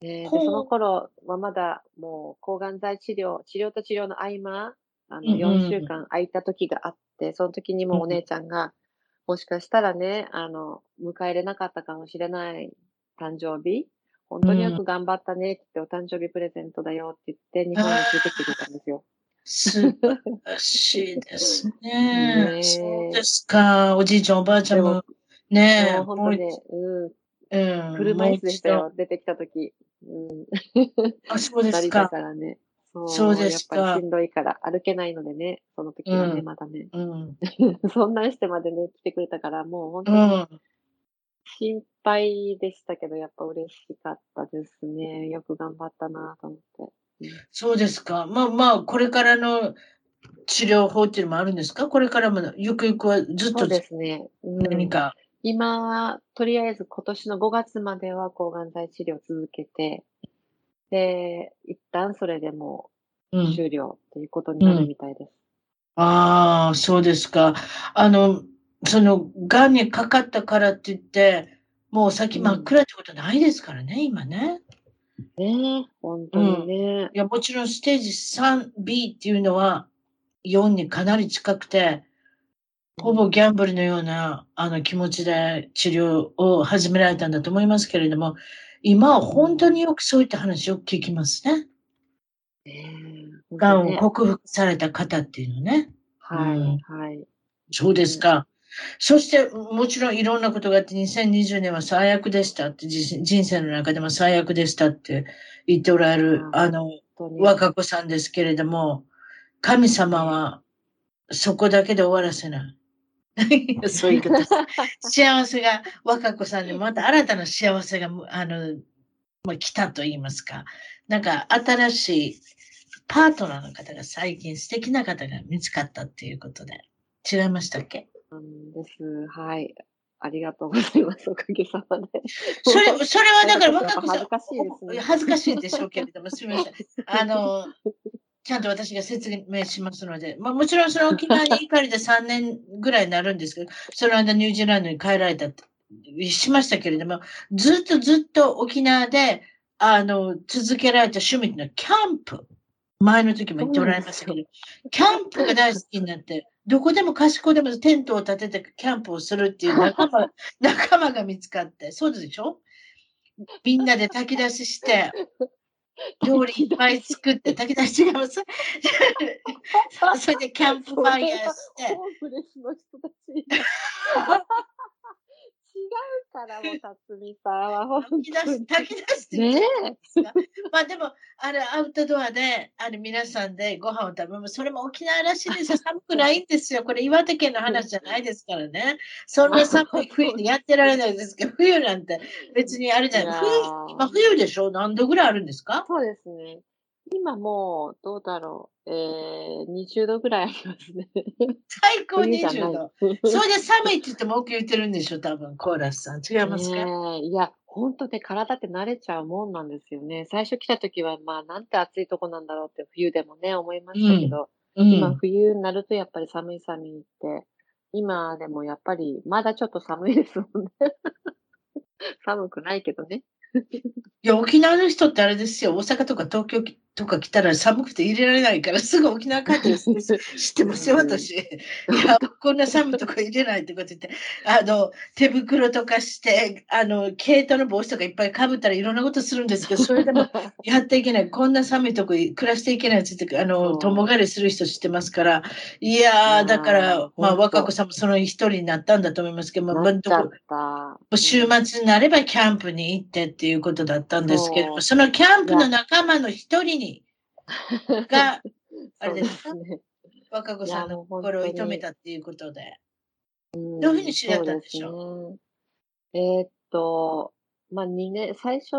ね、でその頃はまだもう抗がん剤治療、治療と治療の合間、あの、4週間空いた時があって、その時にもお姉ちゃんが、もしかしたらね、あの、迎えれなかったかもしれない誕生日、本当によく頑張ったねって言って、お誕生日プレゼントだよって言って、日本に連れてきてくれたんですよ。素晴らしいですね。*laughs* ねそうですか。おじいちゃん、おばあちゃんも、ねえ。本当ね、うん。うん。車椅子でしたよ、出てきた時。うん。あ、そうですか。からね。そうそうですか。やっぱりしんどいから歩けないのでね、その時はね、うん、まだね。うん。*laughs* そんなんしてまでね、来てくれたから、もう本当に心配でしたけど、やっぱ嬉しかったですね。よく頑張ったなと思って。そうですか。まあまあ、これからの治療法っていうのもあるんですか？これからも、ゆくゆくはずっと。そうですね。何か。今は、とりあえず今年の5月までは抗がん剤治療を続けて、で、一旦それでも終了っていうことになるみたいです。うんうん、ああ、そうですか。あの、その、癌にかかったからって言って、もう先真っ暗ってことないですからね、うん、今ね。ね本当にね、いや、もちろんステージ 3B っていうのは4にかなり近くて、ほぼギャンブルのようなあの気持ちで治療を始められたんだと思いますけれども、今は本当によくそういった話を聞きますね。が、んを克服された方っていうのね。はい、うん、はい。そうですか。そして、もちろんいろんなことがあって、2020年は最悪でしたって、人生の中でも最悪でしたって言っておられる、あの、若子さんですけれども、神様はそこだけで終わらせない。*laughs* そういうこと。*laughs* 幸せが、若子さんにまた新たな幸せが、あの、まあ、来たと言いますか。なんか、新しいパートナーの方が最近素敵な方が見つかったっていうことで。違いましたっけ？うんです。はい。ありがとうございます。おかげさまで。それ、*laughs* それはだから若子さん、恥ずかしいですね。恥ずかしいでしょうけれども、すみません。あの、ちゃんと私が説明しますので、まあ、もちろんその沖縄に行かれて *laughs* 3年ぐらいになるんですけど、その間ニュージーランドに帰られたしましたけれども、ずっとずっと沖縄で、あの、続けられた趣味のキャンプ。前の時も言っておられましたけど、キャンプが大好きになって、どこでも賢でもテントを立ててキャンプをするっていう仲間、仲間が見つかって、そうでしょ？みんなで炊き出しして、*laughs* 料理いっぱい作って、炊き出し違いますそれでキャンプファイヤーして。*laughs* ホームレスの人たち。違うからも、辰巳さんは *laughs* 炊き出し、炊き出して。ね *laughs* まあでも、あれ、アウトドアで、あれ、皆さんでご飯を食べます。それも沖縄らしいですよ。*laughs* 寒くないんですよ。これ、岩手県の話じゃないですからね。そんな寒い冬にやってられないですけど、冬なんて別にあれじゃない。冬、今冬でしょ？何度ぐらいあるんですか？そうですね。今もう、どうだろう。えー、20度ぐらいありますね。最高20度。*laughs* それで寒いって言っても OK 言ってるんでしょ、多分、コーラスさん。違いますか、*laughs* えー、いや、本当で体って慣れちゃうもんなんですよね。最初来た時は、まあ、なんて暑いとこなんだろうって冬でもね、思いましたけど、うん、今冬になるとやっぱり寒い寒いって、今でもやっぱりまだちょっと寒いですもんね。*laughs* 寒くないけどね。いや、沖縄の人ってあれですよ。大阪とか東京とか来たら寒くて入れられないから、すぐ沖縄帰ってる。*laughs* 知ってますよ、私。いや、こんな寒いとこ入れないってこと言って、あの、手袋とかして、あの、毛糸の帽子とかいっぱいかぶったらいろんなことするんですけど、それでも *laughs* やっていけない。こんな寒いとこ暮らしていけないって言って、あの、共がれする人知ってますから、いやー、だから、まあ、若子さんもその一人になったんだと思いますけど、まあ、どこ週末になればキャンプに行ってっていうことだったんですけどそのキャンプの仲間の一人に、が、*laughs* あれですね。若子さんの心を射止めたっていうことで。どういうふうに知り合ったんでしょう、ね、えー、っと、まあ、2年、最初、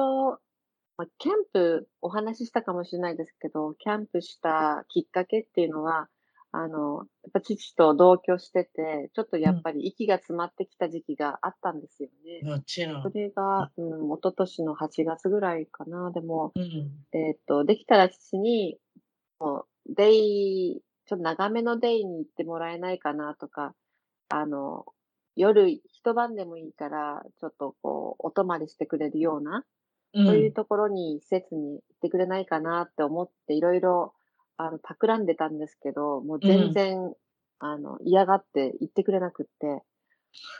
まあ、キャンプ、お話ししたかもしれないですけど、キャンプしたきっかけっていうのは、あの、やっぱ父と同居してて、ちょっとやっぱり息が詰まってきた時期があったんですよね。もちろん。それが、うん、一昨年の8月ぐらいかな。でも、うん、えっ、と、できたら父に、もう、デイ、ちょっと長めのデイに行ってもらえないかなとか、あの、夜、一晩でもいいから、ちょっとこう、お泊まりしてくれるような、そういうところに、施設に行ってくれないかなって思って、いろいろあの、企んでたんですけど、もう全然、うん、あの、嫌がって言ってくれなくって。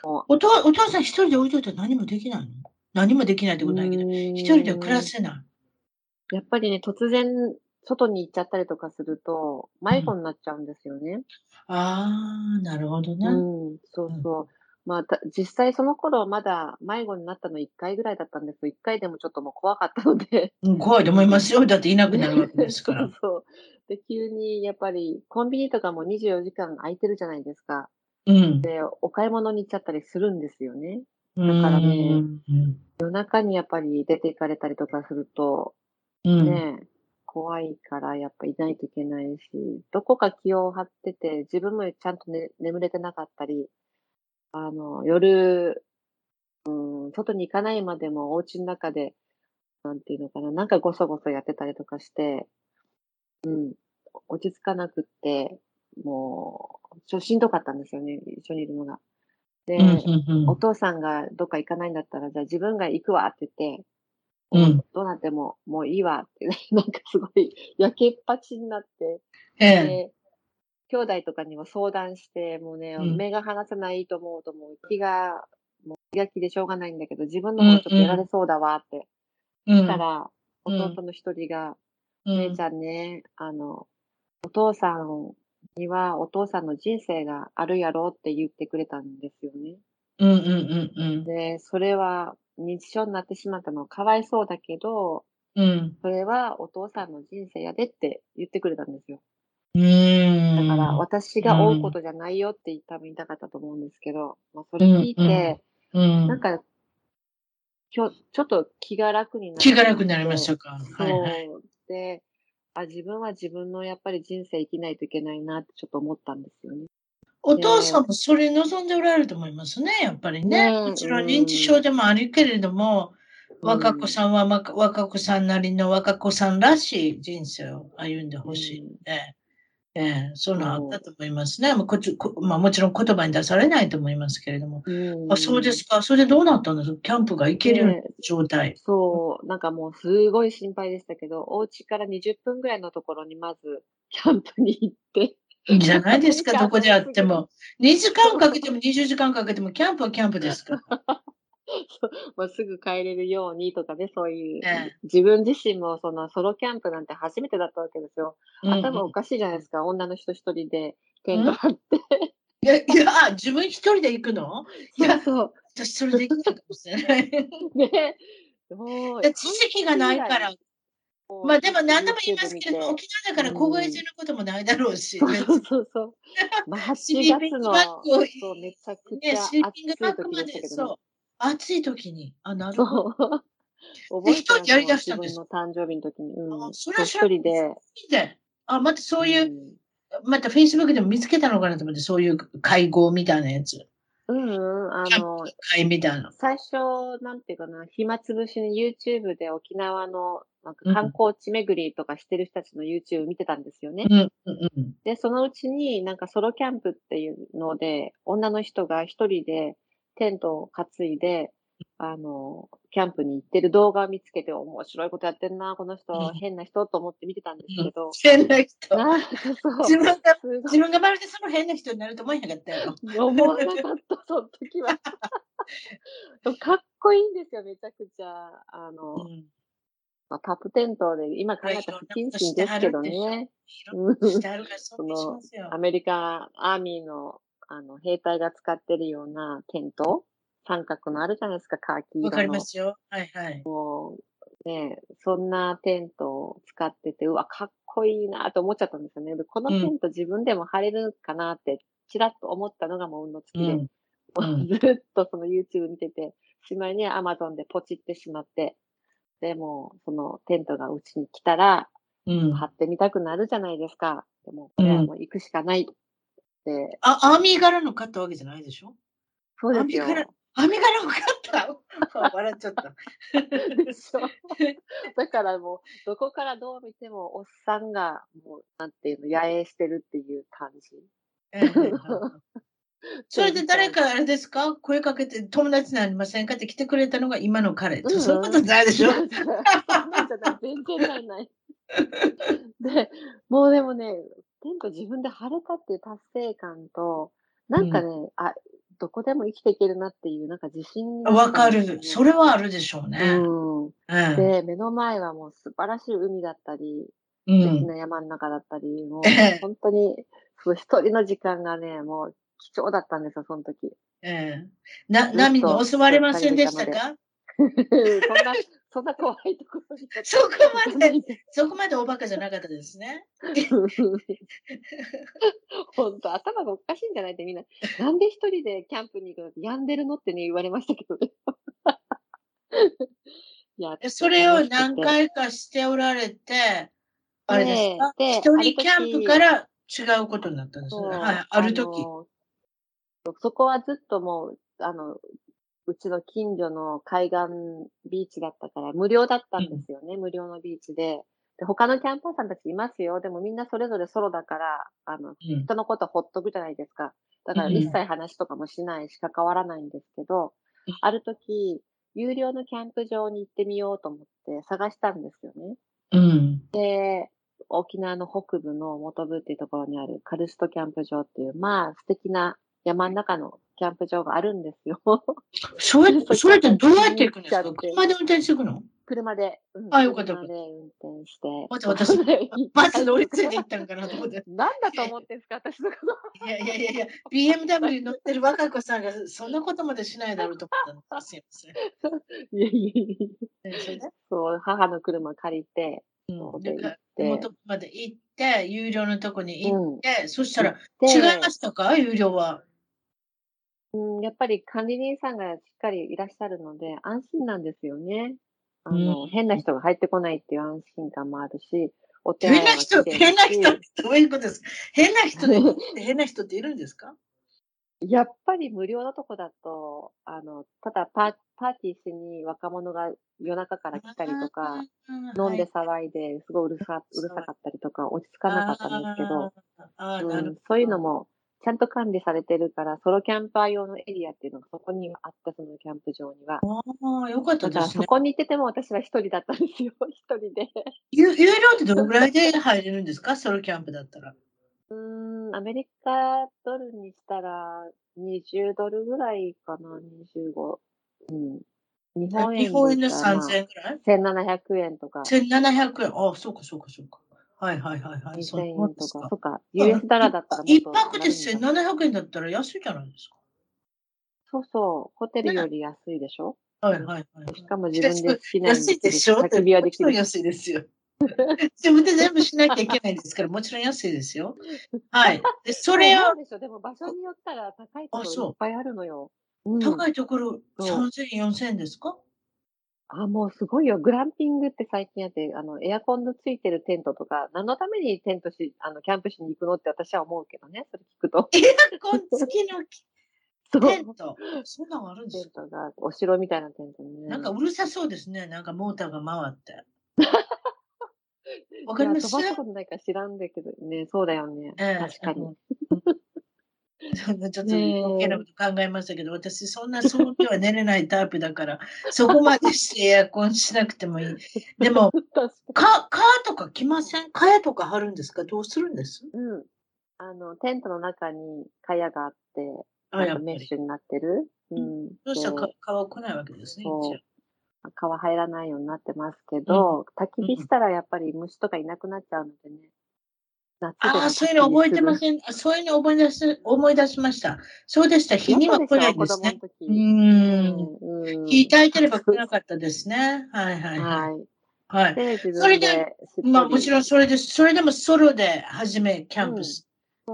もうお父お父さん一人で置いといて何もできないの？何もできないってことないけど、一人では暮らせない。やっぱりね、突然、外に行っちゃったりとかすると、迷子になっちゃうんですよね。うん、ああ、なるほどね。うん、そうそう。まあ、実際その頃まだ迷子になったの1回ぐらいだったんですけど、1回でもちょっともう怖かったので。うん、怖いと思いますよ。だっていなくなるわけですから。*laughs* そうそう。で、急にやっぱりコンビニとかも24時間空いてるじゃないですか。うん。で、お買い物に行っちゃったりするんですよね。だからね、夜中にやっぱり出て行かれたりとかすると、うん、ね、怖いからやっぱいないといけないし、どこか気を張ってて、自分もちゃんと、ね、眠れてなかったり、あの、夜、うん、外に行かないまでもお家の中で、なんていうのかな、なんかごそごそやってたりとかして、うん、落ち着かなくって、もう、ちょしんどかったんですよね、一緒にいるのが。で、お父さんがどっか行かないんだったら、じゃあ自分が行くわって言って、うん、どうなってももういいわって、*laughs* なんかすごい焼けっぱちになって、ええ、兄弟とかにも相談して、もうね、うん、目が離せないと思うと、もう。気が、もう気が気でしょうがないんだけど、自分の方ちょっとやられそうだわって。うん、したら、弟の一人が、うん、姉ちゃんね、あの、お父さんにはお父さんの人生があるやろって言ってくれたんですよね。うんうんうんうん。で、それは認知症になってしまったのはかわいそうだけど、うん、それはお父さんの人生やでって言ってくれたんですよ。だから私が追うことじゃないよって多分言いたかったと思うんですけど、まあ、それ聞いて、なんか、今日、ちょっと気が楽にな気が楽になりましたか。そう。はいであ、自分は自分のやっぱり人生生きないといけないなってちょっと思ったんですよね。お父さんもそれ望んでおられると思いますね、やっぱりね。もちろん認知症でもあるけれども、若子さんは若子さんなりの若子さんらしい人生を歩んでほしいので、ええ、そういうのあったと思いますね。まあ、こちまあ、もちろん言葉に出されないと思いますけれども。あそうですか。それでどうなったんですか？キャンプが行けるような状態、そう、なんかもうすごい心配でしたけど、お家から20分ぐらいのところにまずキャンプに行って。いいんじゃないですか、*laughs* どこであっても。2時間かけても20時間かけても、キャンプはキャンプですか。まあ、すぐ帰れるようにとかね、そういう、自分自身もそのソロキャンプなんて初めてだったわけですよ。頭おかしいじゃないですか、女の人一人でテント張って。いや、いや、自分一人で行くの？いや、そう。私それで行ったかもしれない。*laughs* ね。知識がないから、まあでも何でも言いますけど、沖縄だから凍えてることもないだろうし。そうそうそう。まあ *laughs* 8月のそうめちゃくちゃ暑い時でしたけど、ね、暑い時に。あ、なるほど。覚えてやりだしたんですの誕生日の時に。うん、それは一人で。あ、またそういう、うん、またフェイスブックでも見つけたのかなと思って、そういう会合みたいなやつ。うん、あの、会みたいな。最初、なんていうかな、暇つぶしに YouTube で沖縄のなんか観光地巡りとかしてる人たちの YouTube 見てたんですよね。うんうんうん、で、そのうちになんかソロキャンプっていうので、女の人が一人でテントを担いで、あの、キャンプに行ってる動画を見つけて、面白いことやってんな、この人、うん、変な人と思って見てたんですけど。変な人。自分が、自分がまるでその変な人になると思えなかったよ。思わなかった、その時は。*laughs* かっこいいんですよ、めちゃくちゃ。あの、うんまあ、タップテントで、今考えたら不謹慎ですけどね。そのアメリカアーミーのあの兵隊が使ってるようなテント？三角のあるじゃないですか、カーキ色の。わかりますよ。はいはい。もう、ね、そんなテントを使ってて、うわ、かっこいいなと思っちゃったんですよね。でこのテント自分でも貼れるかなって、ちらっと思ったのがもう運の尽きで、うん、ずっとその YouTube 見てて、しまいには Amazon でポチってしまって、でも、そのテントがうちに来たら、うん、貼ってみたくなるじゃないですか。でも、これはもう行くしかないあ、アーミー柄の買ったわけじゃないでしょ？そうですよ。アーミー柄も買った笑っちゃった。でしょだからもう、どこからどう見ても、おっさんが、もう、なんていうの、野営してるっていう感じ。*laughs* それで誰かあれですか？声かけて友達になりませんかって来てくれたのが今の彼。うん、そういうことないでしょ？全然ないない。で、もう。でもね、テント自分で晴れたっていう達成感と、なんかね、うん、あ、どこでも生きていけるなっていう、なんか自信わ、かる。それはあるでしょうね。うん。うん、で、目の前はもう素晴らしい海だったり、素敵な山の中だったり、もう本当に、そう一人の時間がね、もう貴重だったんですよ、その時。ええな、波に襲われませんでしたか？*laughs* そんな、そんな怖いところに。そこまで、*laughs* そこまでおバカじゃなかったですね。*laughs* 本当、頭がおかしいんじゃないってみんな、なんで一人でキャンプに行くのって病んでるのってね、言われましたけどね。いやそれを何回かしておられて、あれですか？一人キャンプから違うことになったんですね。はい、ある時。そこはずっともう、あの、うちの近所の海岸ビーチだったから無料だったんですよね。うん、無料のビーチで。で、他のキャンパーさんたちいますよ。でもみんなそれぞれソロだから、あの、うん、人のことほっとくじゃないですか。だから一切話とかもしないし関わらないんですけど、うん、ある時、有料のキャンプ場に行ってみようと思って探したんですよね。うん。で、沖縄の北部の元部っていうところにあるカルストキャンプ場っていう、まあ素敵な山の中のキャンプ場があるんですよ。それ、*laughs* それってどうやって行くんですか？車で運転していくの？車で。うん、あ、よかった。車で運転して。まず私、*laughs* バス乗り継いで行ったんかなと思って。なんだと思ってんですか、私のこと。いやいやいやいや、BMW 乗ってる若子さんがそんなことまでしないだろうと思ったの。すいません。いやいやいや。そう、母の車借りて、うん、で元まで行って、有料のとこに行って、うん、そしたら、違いましたか？有料は。うん、やっぱり管理人さんがしっかりいらっしゃるので、安心なんですよね。あの、うん、変な人が入ってこないっていう安心感もあるし、お手変な人、変な人ってどういうことですか？変な人って変な人っているんですか？やっぱり無料のとこだと、あの、ただパパーティーしに若者が夜中から来たりとか、飲んで騒いで、すごいうるさうるさかったりとか、落ち着かなかったんですけど、うん、そういうのもちゃんと管理されてるから、ソロキャンパー用のエリアっていうのがそこにあった、そのキャンプ場には。ああ、よかったですね。そこに行ってても私は一人だったんですよ、*laughs* 一人で。有料ってどのぐらいで入れるんですか、ソロキャンプだったら。うん、アメリカドルにしたら20ドルぐらいかな、25。うん。日本円日本円で3000円ぐらい ?1700 円とか。1700円。ああ、そうかそうかそうか。はいはいはいはい。2000円とか。そっか、US ダラだったら一泊で1700円だったら安いじゃないですか。そうそう。ホテルより安いでしょ、はいはいはい。しかも自分で好きな安いでしょ？焚き火はできる。安いですよ。自分で全部しなきゃいけないんですから、もちろん安いですよ。はい。で、それを。でしょでも場所によったら高いところいっぱいあるのよ。うん、高いところ3000円、4000円ですか？あ、もうすごいよ。グランピングって最近あって、あの、エアコンのついてるテントとか、何のためにテントし、あの、キャンプしに行くのって私は思うけどね、それ聞くと。エアコン付きの *laughs* テント？そんなのあるんですか？テントが、お城みたいなテントね。なんかうるさそうですね。なんかモーターが回って。*laughs* わかります？飛ばしたことないから知らんだけどね、そうだよね。えー、確かに。*laughs* ちょっと余計なこと考えましたけど、私そんなそうには寝れないタイプだから、そこまでしてエアコンしなくてもいい。でも、*laughs* か、カーとか来ません？蚊帳とか張るんですか？どうするんです？うん。あの、テントの中に蚊帳があって、あやメッシュになってる？うん。どうしたら蚊は来ないわけですね。蚊は入らないようになってますけど、うん、焚き火したらやっぱり虫とかいなくなっちゃうのでね。ああ、そういうの覚えてません。そういうの思い出す、思い出しました。そうでした。日には来ないですね。うん。火炊いてれば来なかったですね。はいはいはい。はい。それで、まあもちろんそれで、それでもソロで初めキャンプス。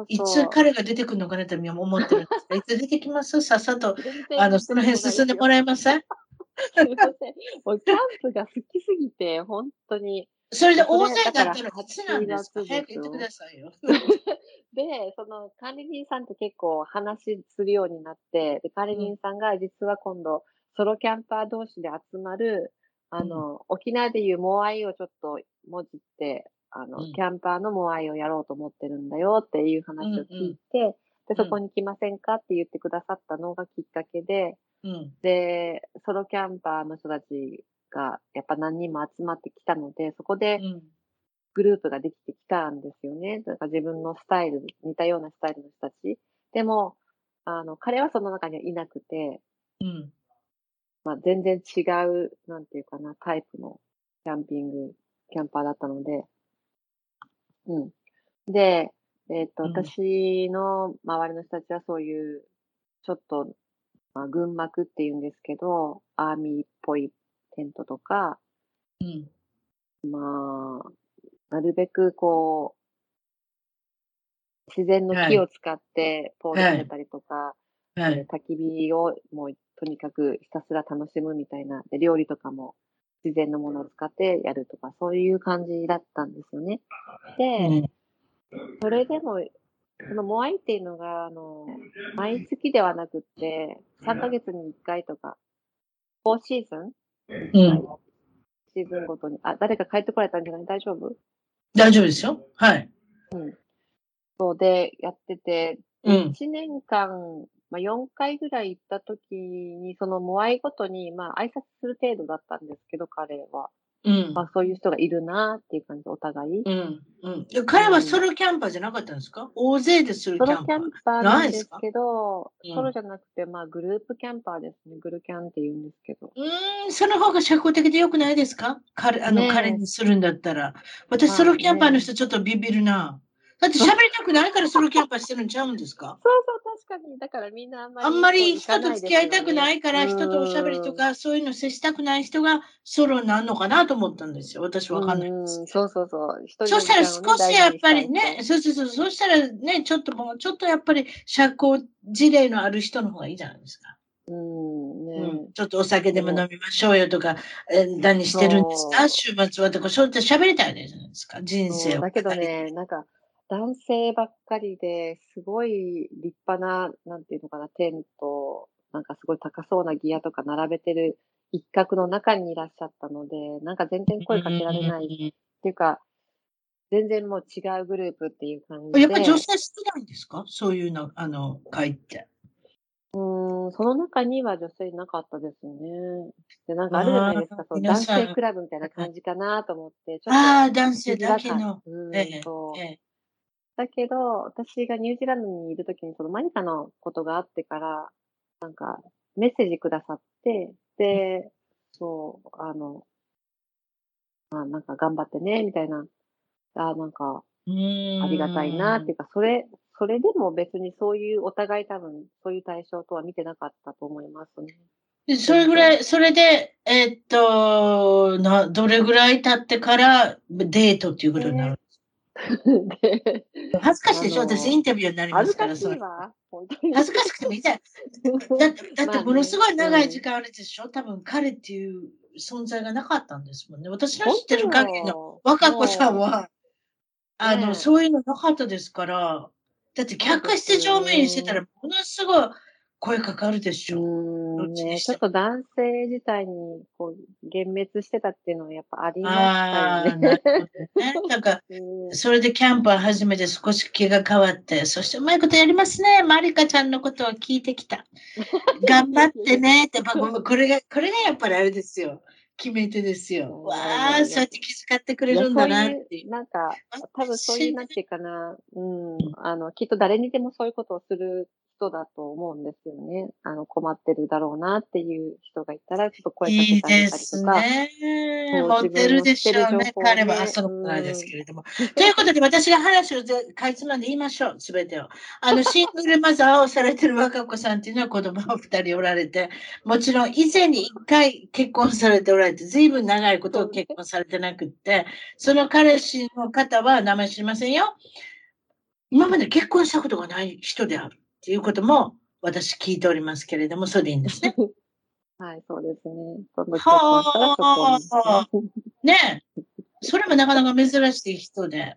いつ彼が出てくるのかなって思ってるんです *laughs* いつ出てきます？さっさと、あの、その辺進んでもらえません？*laughs* すみません。もうキャンプが好きすぎて、本当に。それで大勢だったら8なんですか？早く言ってくださいよ。*laughs* で、その管理人さんと結構話するようになって、で管理人さんが実は今度、ソロキャンパー同士で集まる、あの、うん、沖縄でいうモアイをちょっと文字って、あの、うん、キャンパーのモアイをやろうと思ってるんだよっていう話を聞いて、うんうん、で、そこに来ませんかって言ってくださったのがきっかけで、うん、で、ソロキャンパーの人たちがやっぱ何人も集まってきたので、そこでグループができてきたんですよね。だから自分のスタイル、似たようなスタイルの人たち。でも、あの、彼はその中にはいなくて、うん。まあ、全然違う、なんていうかな、タイプのキャンピング、キャンパーだったので、うん。で、えっ、ー、と、うん、私の周りの人たちはそういう、ちょっと、まあ、群幕っていうんですけど、アーミーっぽいテントとか、うん。まあ、なるべくこう、自然の木を使ってポールされたりとか、はい、焚き火をもうとにかくひたすら楽しむみたいな、で料理とかも自然のものを使ってやるとか、そういう感じだったんですよね。で、うん、それでも、そのモアイっていうのが、あの、毎月ではなくって、3ヶ月に1回とか、4シーズンうん。シーズンごとに。あ、誰か帰ってこられたんじゃない？大丈夫？大丈夫ですよ。はい。うん。そうで、やってて、うん、1年間、まあ、4回ぐらい行った時に、そのモアイごとに、まあ、挨拶する程度だったんですけど、彼は。うん。まあ、そういう人がいるなっていう感じで、お互い。うん。うん。彼はソロキャンパーじゃなかったんですか？大勢でするキャンパー。ソロキャンパーなんですけど、ソロじゃなくて、まあ、グループキャンパーですね。グルキャンって言うんですけど。うん、その方が社交的でよくないですか？彼、あの、ね、彼にするんだったら。私、ソロキャンパーの人ちょっとビビるな。だって喋りたくないからソロキャンパーしてるんちゃうんですか？そうそう、確かに。だからみんなあんまり、あんまり人と付き合いたくないから、人とおしゃべりとか、そういうの接したくない人がソロなのかなと思ったんですよ。私わかんないです。そうそうそう。そしたら少しやっぱりね、そうそうそう、そしたらね、ちょっともう、ちょっとやっぱり社交事例のある人の方がいいじゃないですか。うんね、うん、ちょっとお酒でも飲みましょうよとか、え何してるんですか？週末はとか、そうやって喋りたいじゃないですか、人生を。だけどね、なんか、男性ばっかりで、すごい立派な、なんていうのかな、テント、なんかすごい高そうなギアとか並べてる一角の中にいらっしゃったので、なんか全然声かけられないっていうか、全然もう違うグループっていう感じで。やっぱり女性少ないんですか？そういうの、あの、会って。うん、その中には女性いなかったですね。で、なんかあるじゃないですか、そう男性クラブみたいな感じかなと思って、ちょっと。ああ、男性だけの。うん、ええ、そう。ええだけど、私がニュージーランドにいるときに、そのマニカのことがあってから、なんか、メッセージくださって、で、そう、あの、まあ、なんか頑張ってね、みたいな、あなんか、ありがたいな、っていうか、それ、それでも別にそういう、お互い多分、そういう対象とは見てなかったと思いますね。それぐらい、それで、えー、っと、な、どれぐらい経ってからデートっていうことになる *laughs* で恥ずかしいでしょ？私インタビューになりますから。恥ずかしいわ。恥ずかしくてもいいじゃん。*laughs* だって、だってものすごい長い時間あるでしょ、多分彼っていう存在がなかったんですもんね。私の知ってる限りの若子さんは、あの、そういうのなかったですから、だって客室乗務員してたらものすごい声かかるでしょ。うね、ちょっと男性自体にこう幻滅してたっていうのはやっぱありましたよね。なるほどね。なんか、*laughs* それでキャンプを始めて少し気が変わって、そしてうまいことやりますね。マリカちゃんのことを聞いてきた。頑張ってね *laughs* って、これが、これがやっぱりあれですよ。決め手ですよ。わあ、そうやって気遣ってくれるんだなっていう。なんか、多分そういう、なんていうかな、うん、あの、きっと誰にでもそういうことをする人だと思うんですよね。あの、困ってるだろうなっていう人がいたら、ちょっと声かけたりとか。いいですね。持ってるでしょうね。彼は、あ、そうなんですけれども。ということで、私が話をかいつまんで言いましょう。すべてを。あの、シングルマザーをされてる若子さんっていうのは子供が二人おられて、もちろん以前に一回結婚されておられて、ずいぶん長いことを結婚されてなくって、その彼氏の方は名前知りませんよ。今まで結婚したことがない人である。っていうことも私聞いておりますけれども、それでいいんですね。*laughs* はい、そうですね。はあ、ねそれもなかなか珍しい人で。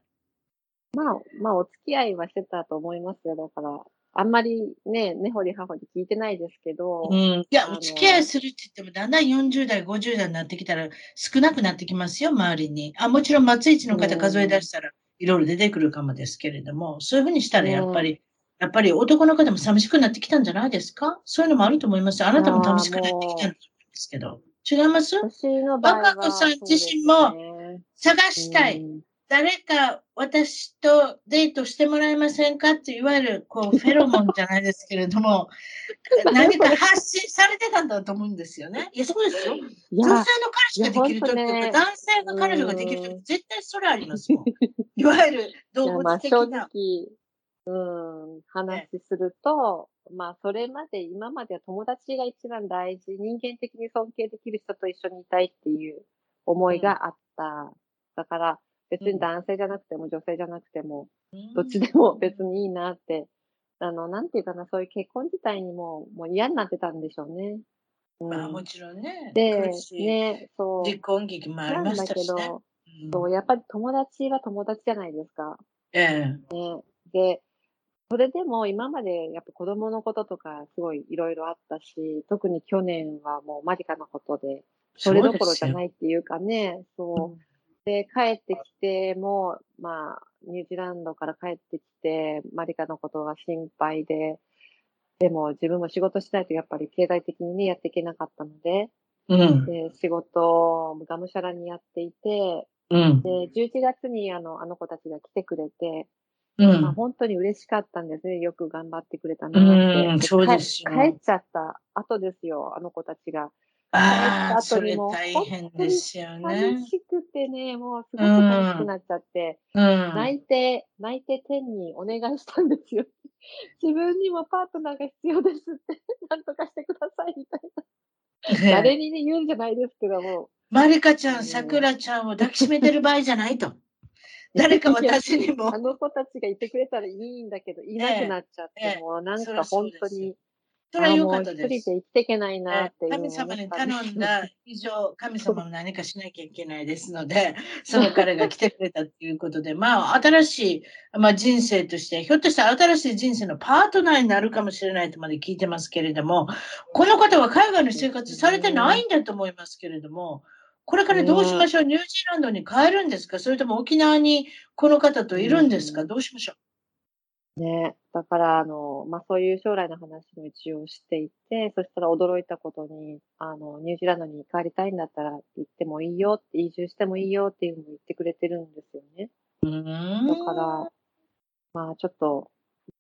まあ、まあ、お付き合いはしてたと思いますよ。だから、あんまりね、根掘り葉掘り聞いてないですけど。うん。いや、お付き合いするって言っても、だんだん40代、50代になってきたら少なくなってきますよ、周りに。あ、もちろん、松市の方数え出したら、いろいろ出てくるかもですけれども、そういうふうにしたらやっぱり、やっぱり男の方も寂しくなってきたんじゃないですか？そういうのもあると思いますあなたも寂しくなってきたんじゃないですけど。違います？若子さん自身も探したい。誰か私とデートしてもらえませんかっていわゆるこう *laughs* フェロモンじゃないですけれども、*laughs* 何か発信されてたんだと思うんですよね。いや、そうですよ。女性の彼氏ができるときとか、ね、男性が彼女ができるとき、絶対それありますもん。*laughs* いわゆる動物的な。うん、話すると、まあ、それまで、今までは友達が一番大事、人間的に尊敬できる人と一緒にいたいっていう思いがあった。だから、別に男性じゃなくても女性じゃなくても、どっちでも別にいいなって、あの、なんていうかな、そういう結婚自体にも、もう嫌になってたんでしょうね。うん、まあもちろんね。で、ね、そう。離婚劇もありましたし、ね、なんだけど、うん、そう、やっぱり友達は友達じゃないですか。ええね、で、それでも今までやっぱ子供のこととかすごいいろいろあったし、特に去年はもうマリカのことで、それどころじゃないっていうかね、そう。で、帰ってきても、まあ、ニュージーランドから帰ってきて、マリカのことが心配で、でも自分も仕事しないとやっぱり経済的にね、やっていけなかったので、うん、で仕事をがむしゃらにやっていて、うん、で、11月にあの、あの子たちが来てくれて、うんまあ、本当に嬉しかったんですね。よく頑張ってくれたなって。そうです帰っちゃった後ですよ、あの子たちが。ああ、それ大変ですよね。寂しくてね、もうすごく寂しくなっちゃって、うん、泣いて、泣いて天にお願いしたんですよ。*laughs* 自分にもパートナーが必要ですって、*laughs* なんとかしてくださいみたいな。*laughs* 誰にね、言うんじゃないですけども。まりかちゃん、さくらちゃんを抱きしめてる場合じゃないと。誰か私にも。あの子たちがいてくれたらいいんだけど、いなくなっちゃって、ええ、もうなんか本当に。それは良かったです。一人で生きていけないなっていう、神様に頼んだ以上、神様も何かしなきゃいけないですので、*laughs* その彼が来てくれたっていうことで、まあ、新しい、まあ、人生として、ひょっとしたら新しい人生のパートナーになるかもしれないとまで聞いてますけれども、この方は海外の生活されてないんだと思いますけれども、これからどうしましょう、ニュージーランドに帰るんですか？それとも沖縄にこの方といるんですか、どうしましょう？ね、だから、あの、まあ、そういう将来の話も一応していて、そしたら驚いたことに、あの、ニュージーランドに帰りたいんだったら行ってもいいよって、移住してもいいよっていうのを言ってくれてるんですよね。うん。だから、まあ、ちょっと、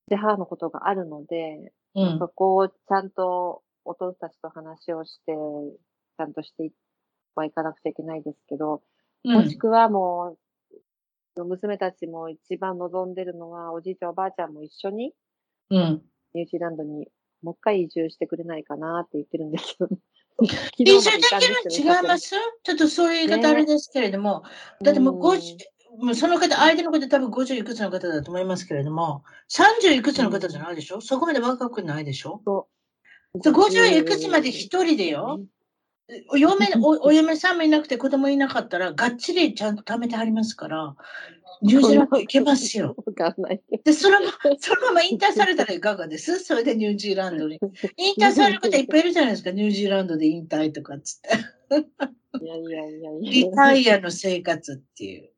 手母のことがあるので、うん、そこをちゃんとお父たちと話をして、ちゃんとしては行かなくちゃいけないですけど、もしくはもう、娘たちも一番望んでるのは、おじいちゃんおばあちゃんも一緒に、うん、ニュージーランドにもう一回移住してくれないかなって言ってるんです *laughs* よね。移住できる違います。ちょっとそういう言い方あれですけれども、ね、だってもう50、もうその方、相手の方多分50いくつの方だと思いますけれども、30いくつの方じゃないでしょ、うん、そこまで若くないでしょ？そう。50いくつまで一人でよ？お嫁お、お嫁さんもいなくて子供いなかったら、がっちりちゃんと貯めてありますから、ニュージーランド行けますよ。わかんない。で、そのまま、そのまま引退されたらいかがです？それでニュージーランドに。*laughs* 引退される方いっぱいいるじゃないですか、ニュージーランドで引退とかっつって。いやいやいやいや。リタイアの生活っていう。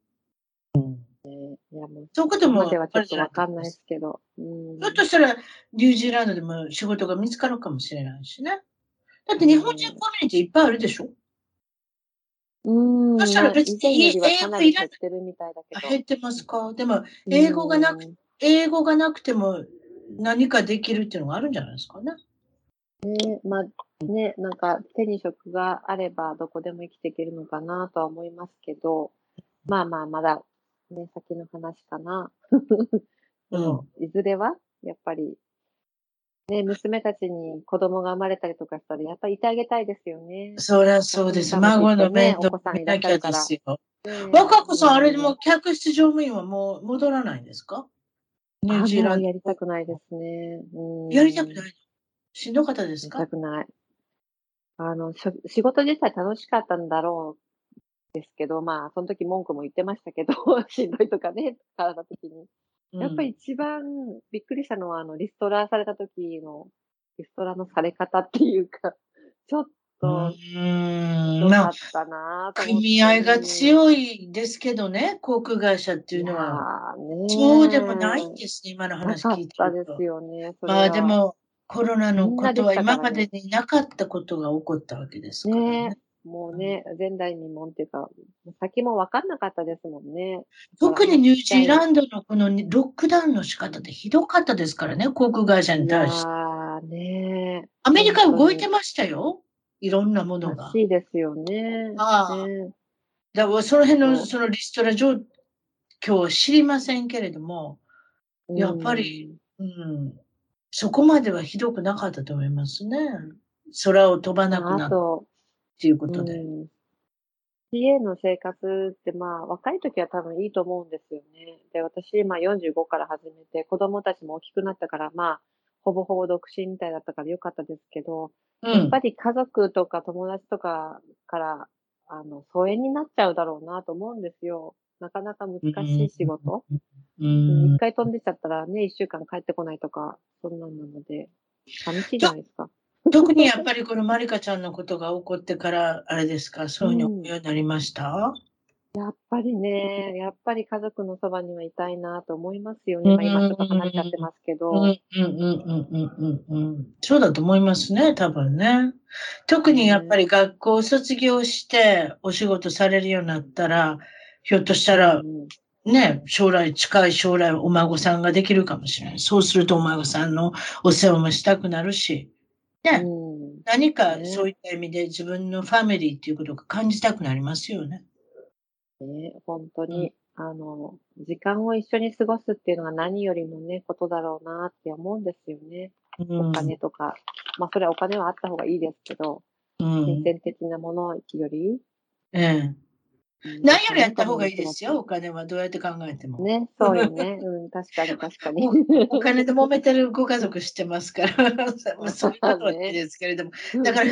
いやもう、そういうことも。ちょっとわかんないですけど。うん、ひょっとしたら、ニュージーランドでも仕事が見つかるかもしれないしね。だって日本人コミュニティいっぱいあるでしょ？うん。そしたら別に英語いらない。減ってますか？でも、英語がなく、英語がなくても何かできるっていうのがあるんじゃないですかね？ねまあ、ね、なんか手に職があればどこでも生きていけるのかなとは思いますけど、まあまあ、まだね、先の話かな。うん、*laughs* いずれは、やっぱり、ね、娘たちに子供が生まれたりとかしたら、やっぱりいてあげたいですよね。そりゃそうです。孫の面倒見なきゃですよ。若子さん、あれでも客室乗務員はもう戻らないんですか？ニュージーランド。やりたくないですね。やりたくないしんどかったですか？やりたくない。あの、仕事自体楽しかったんだろうですけど、まあ、その時文句も言ってましたけど、*laughs* しんどいとかね、体的に。やっぱり一番びっくりしたのは、あの、リストラされた時の、リストラのされ方っていうか、*laughs* ちょっと、うんまあ、組合が強いですけどね、航空会社っていうのは。そうでもないんですね、今の話聞いてると。ですよね。まあでも、コロナのことは今までになかったことが起こったわけですからね。ねもうね、前代未聞っていうか、先も分かんなかったですもんね。特にニュージーランドのこのロックダウンの仕方ってひどかったですからね、航空会社に対して。ああ、ねアメリカ動いてましたよ。いろんなものが。らしいですよね。ああ。ね、だからその辺のそのリストラ状況は知りませんけれども、やっぱり、うん、そこまではひどくなかったと思いますね。空を飛ばなくなった。っていうことで。うん CA の生活って、まあ、若い時は多分いいと思うんですよね。で、私、まあ45から始めて、子供たちも大きくなったから、まあ、ほぼほぼ独身みたいだったからよかったですけど、うん、やっぱり家族とか友達とかから、あの、疎遠になっちゃうだろうなと思うんですよ。なかなか難しい仕事。一、うん、回飛んでちゃったらね、一週間帰ってこないとか、そんなんなので、寂しいじゃないですか。特にやっぱりこのまりかちゃんのことが起こってから、あれですか、そういうふうに思うようになりました、うん、やっぱりね、やっぱり家族のそばにはいたいなと思いますよね。まあ、今ちょっと離れちゃってますけど。うんうんうんうんうんうん。そうだと思いますね、多分ね。特にやっぱり学校を卒業してお仕事されるようになったら、ひょっとしたら、ね、将来、近い将来お孫さんができるかもしれない。そうするとお孫さんのお世話もしたくなるし、ね、うん、何かそういった意味で自分のファミリーっていうことが感じたくなりますよね。ね、本当に、うん、あの、時間を一緒に過ごすっていうのが何よりのね、ことだろうなって思うんですよね。うん、お金とか。まあ、それはお金はあった方がいいですけど、金銭的なものより。ええ。何よりやった方がいいですよ、お金は。どうやって考えても。ね、*laughs* そうよね。うん、確かに *laughs* 確かに。お金で揉めてるご家族知ってますから、*laughs* そういうことはいいですけれども。だから、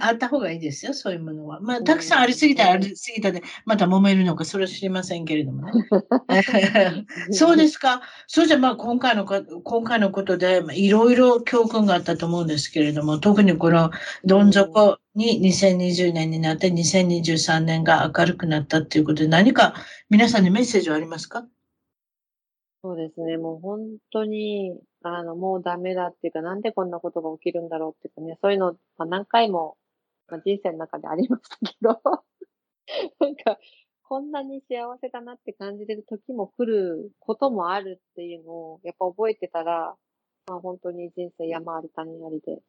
あった方がいいですよ、そういうものは。まあ、たくさんありすぎたらありすぎたで、また揉めるのか、それは知りませんけれどもね。そうですか。そうじゃ、まあ、今回のか、今回のことで、いろいろ教訓があったと思うんですけれども、特にこの、どん底、に2020年になって2023年が明るくなったっていうことで何か皆さんにメッセージはありますか？そうですね。もう本当に、あの、もうダメだっていうか、なんでこんなことが起きるんだろうっていうかね、そういうの、まあ、何回も、まあ、人生の中でありましたけど、*laughs* なんか、こんなに幸せだなって感じれる時も来ることもあるっていうのを、やっぱ覚えてたら、まあ本当に人生山あり谷ありで、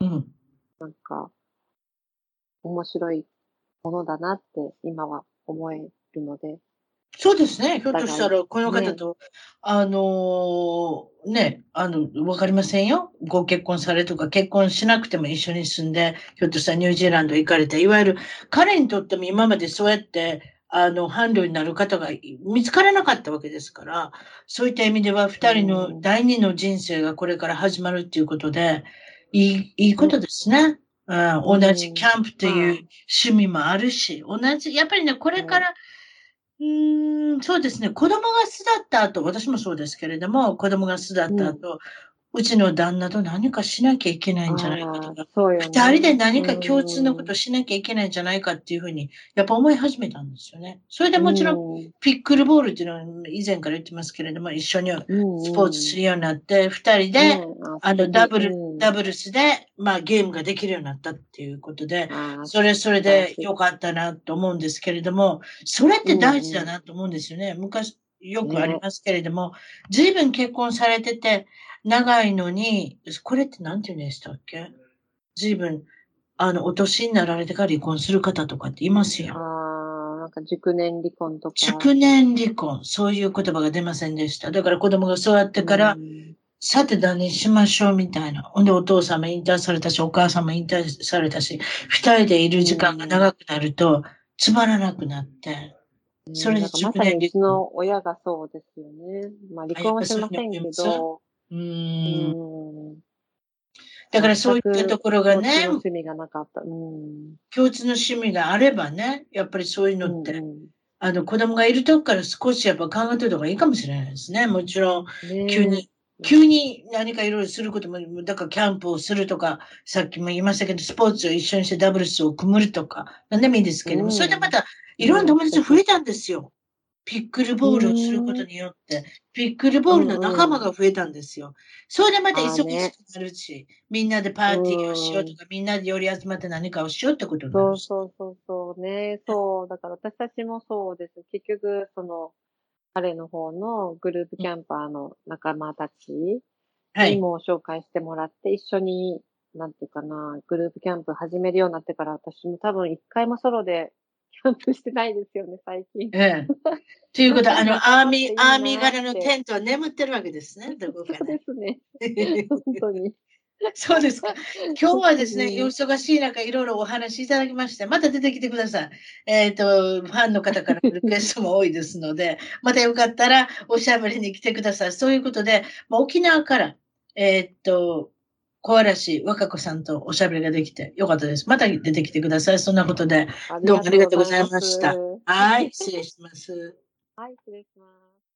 うん。なんか、面白いものだなって今は思えるので、そうですね。ひょっとしたら、この方と、ね、あのー、ね、あの、わかりませんよ。ご結婚されとか、結婚しなくても一緒に住んで、ひょっとしたらニュージーランド行かれて、いわゆる彼にとっても今までそうやって、あの、伴侶になる方が見つからなかったわけですから、そういった意味では、二人の第二の人生がこれから始まるっていうことで、いい、いいことですね。うん、同じキャンプという趣味もあるし、同じ、やっぱりね、これから、うん、そうですね、子供が巣立った後、私もそうですけれども、子供が巣立った後、うちの旦那と何かしなきゃいけないんじゃないかとか、二、ね、人で何か共通のことをしなきゃいけないんじゃないかっていうふうに、やっぱ思い始めたんですよね。それでもちろん、ピックルボールっていうのは以前から言ってますけれども、一緒にスポーツするようになって、二人で、あの、ダブル、ダブルスで、まあゲームができるようになったっていうことで、それそれで良かったなと思うんですけれども、それって大事だなと思うんですよね。昔、よくありますけれども、随分結婚されてて、長いのに、これって何て言うんでしたっけ？随分、あの、お年になられてから離婚する方とかっていますよ。ああ、なんか熟年離婚とか。熟年離婚。そういう言葉が出ませんでした。だから子供が育ってから、さて何しましょうみたいな。ほんでお父さんも引退されたし、お母さんも引退されたし、二人でいる時間が長くなると、つまらなくなって、それで。まさにうちの親がそうですよね。まあ離婚はしませんけど、うん。だからそういったところがね、共通の趣味がなかった。うん、共通の趣味があればね、やっぱりそういうのって、うん、あの子供がいるとこから少しやっぱ考えておいた方がいいかもしれないですね。もちろん、急に、急に何かいろいろすることも、だからキャンプをするとか、さっきも言いましたけど、スポーツを一緒にしてダブルスを組むるとか、何でもいいですけども、うん、それでまたいろんな友達増えたんですよ。ピックルボールをすることによって、ピックルボールの仲間が増えたんですよ。それでまた忙しくなるし、みんなでパーティーをしようとか、みんなで寄り集まって何かをしようってことになる。そうそうそうそうね。そう。だから私たちもそうです。結局、その、彼の方のグループキャンパーの仲間たちにも紹介してもらって、一緒に、なんていうかな、グループキャンプ始めるようになってから、私も多分一回もソロでキャンプしてないですよね、最近。ええ。ということは、あの、*laughs* アーミー、アーミー柄のテントは眠ってるわけですね、どこか、ね、そうですね。*laughs* 本当に。そうですか。*laughs* 今日はですね、お忙しい中、いろいろお話しいただきまして、また出てきてください。えっ、ー、と、ファンの方からリクエストも多いですので、またよかったらおしゃべりに来てください。そういうことで、沖縄から、えっ、ー、と、小嵐若子さんとおしゃべりができてよかったです。また出てきてください。そんなことで、どうもありがとうございました。はい、失礼します。はい、失礼します。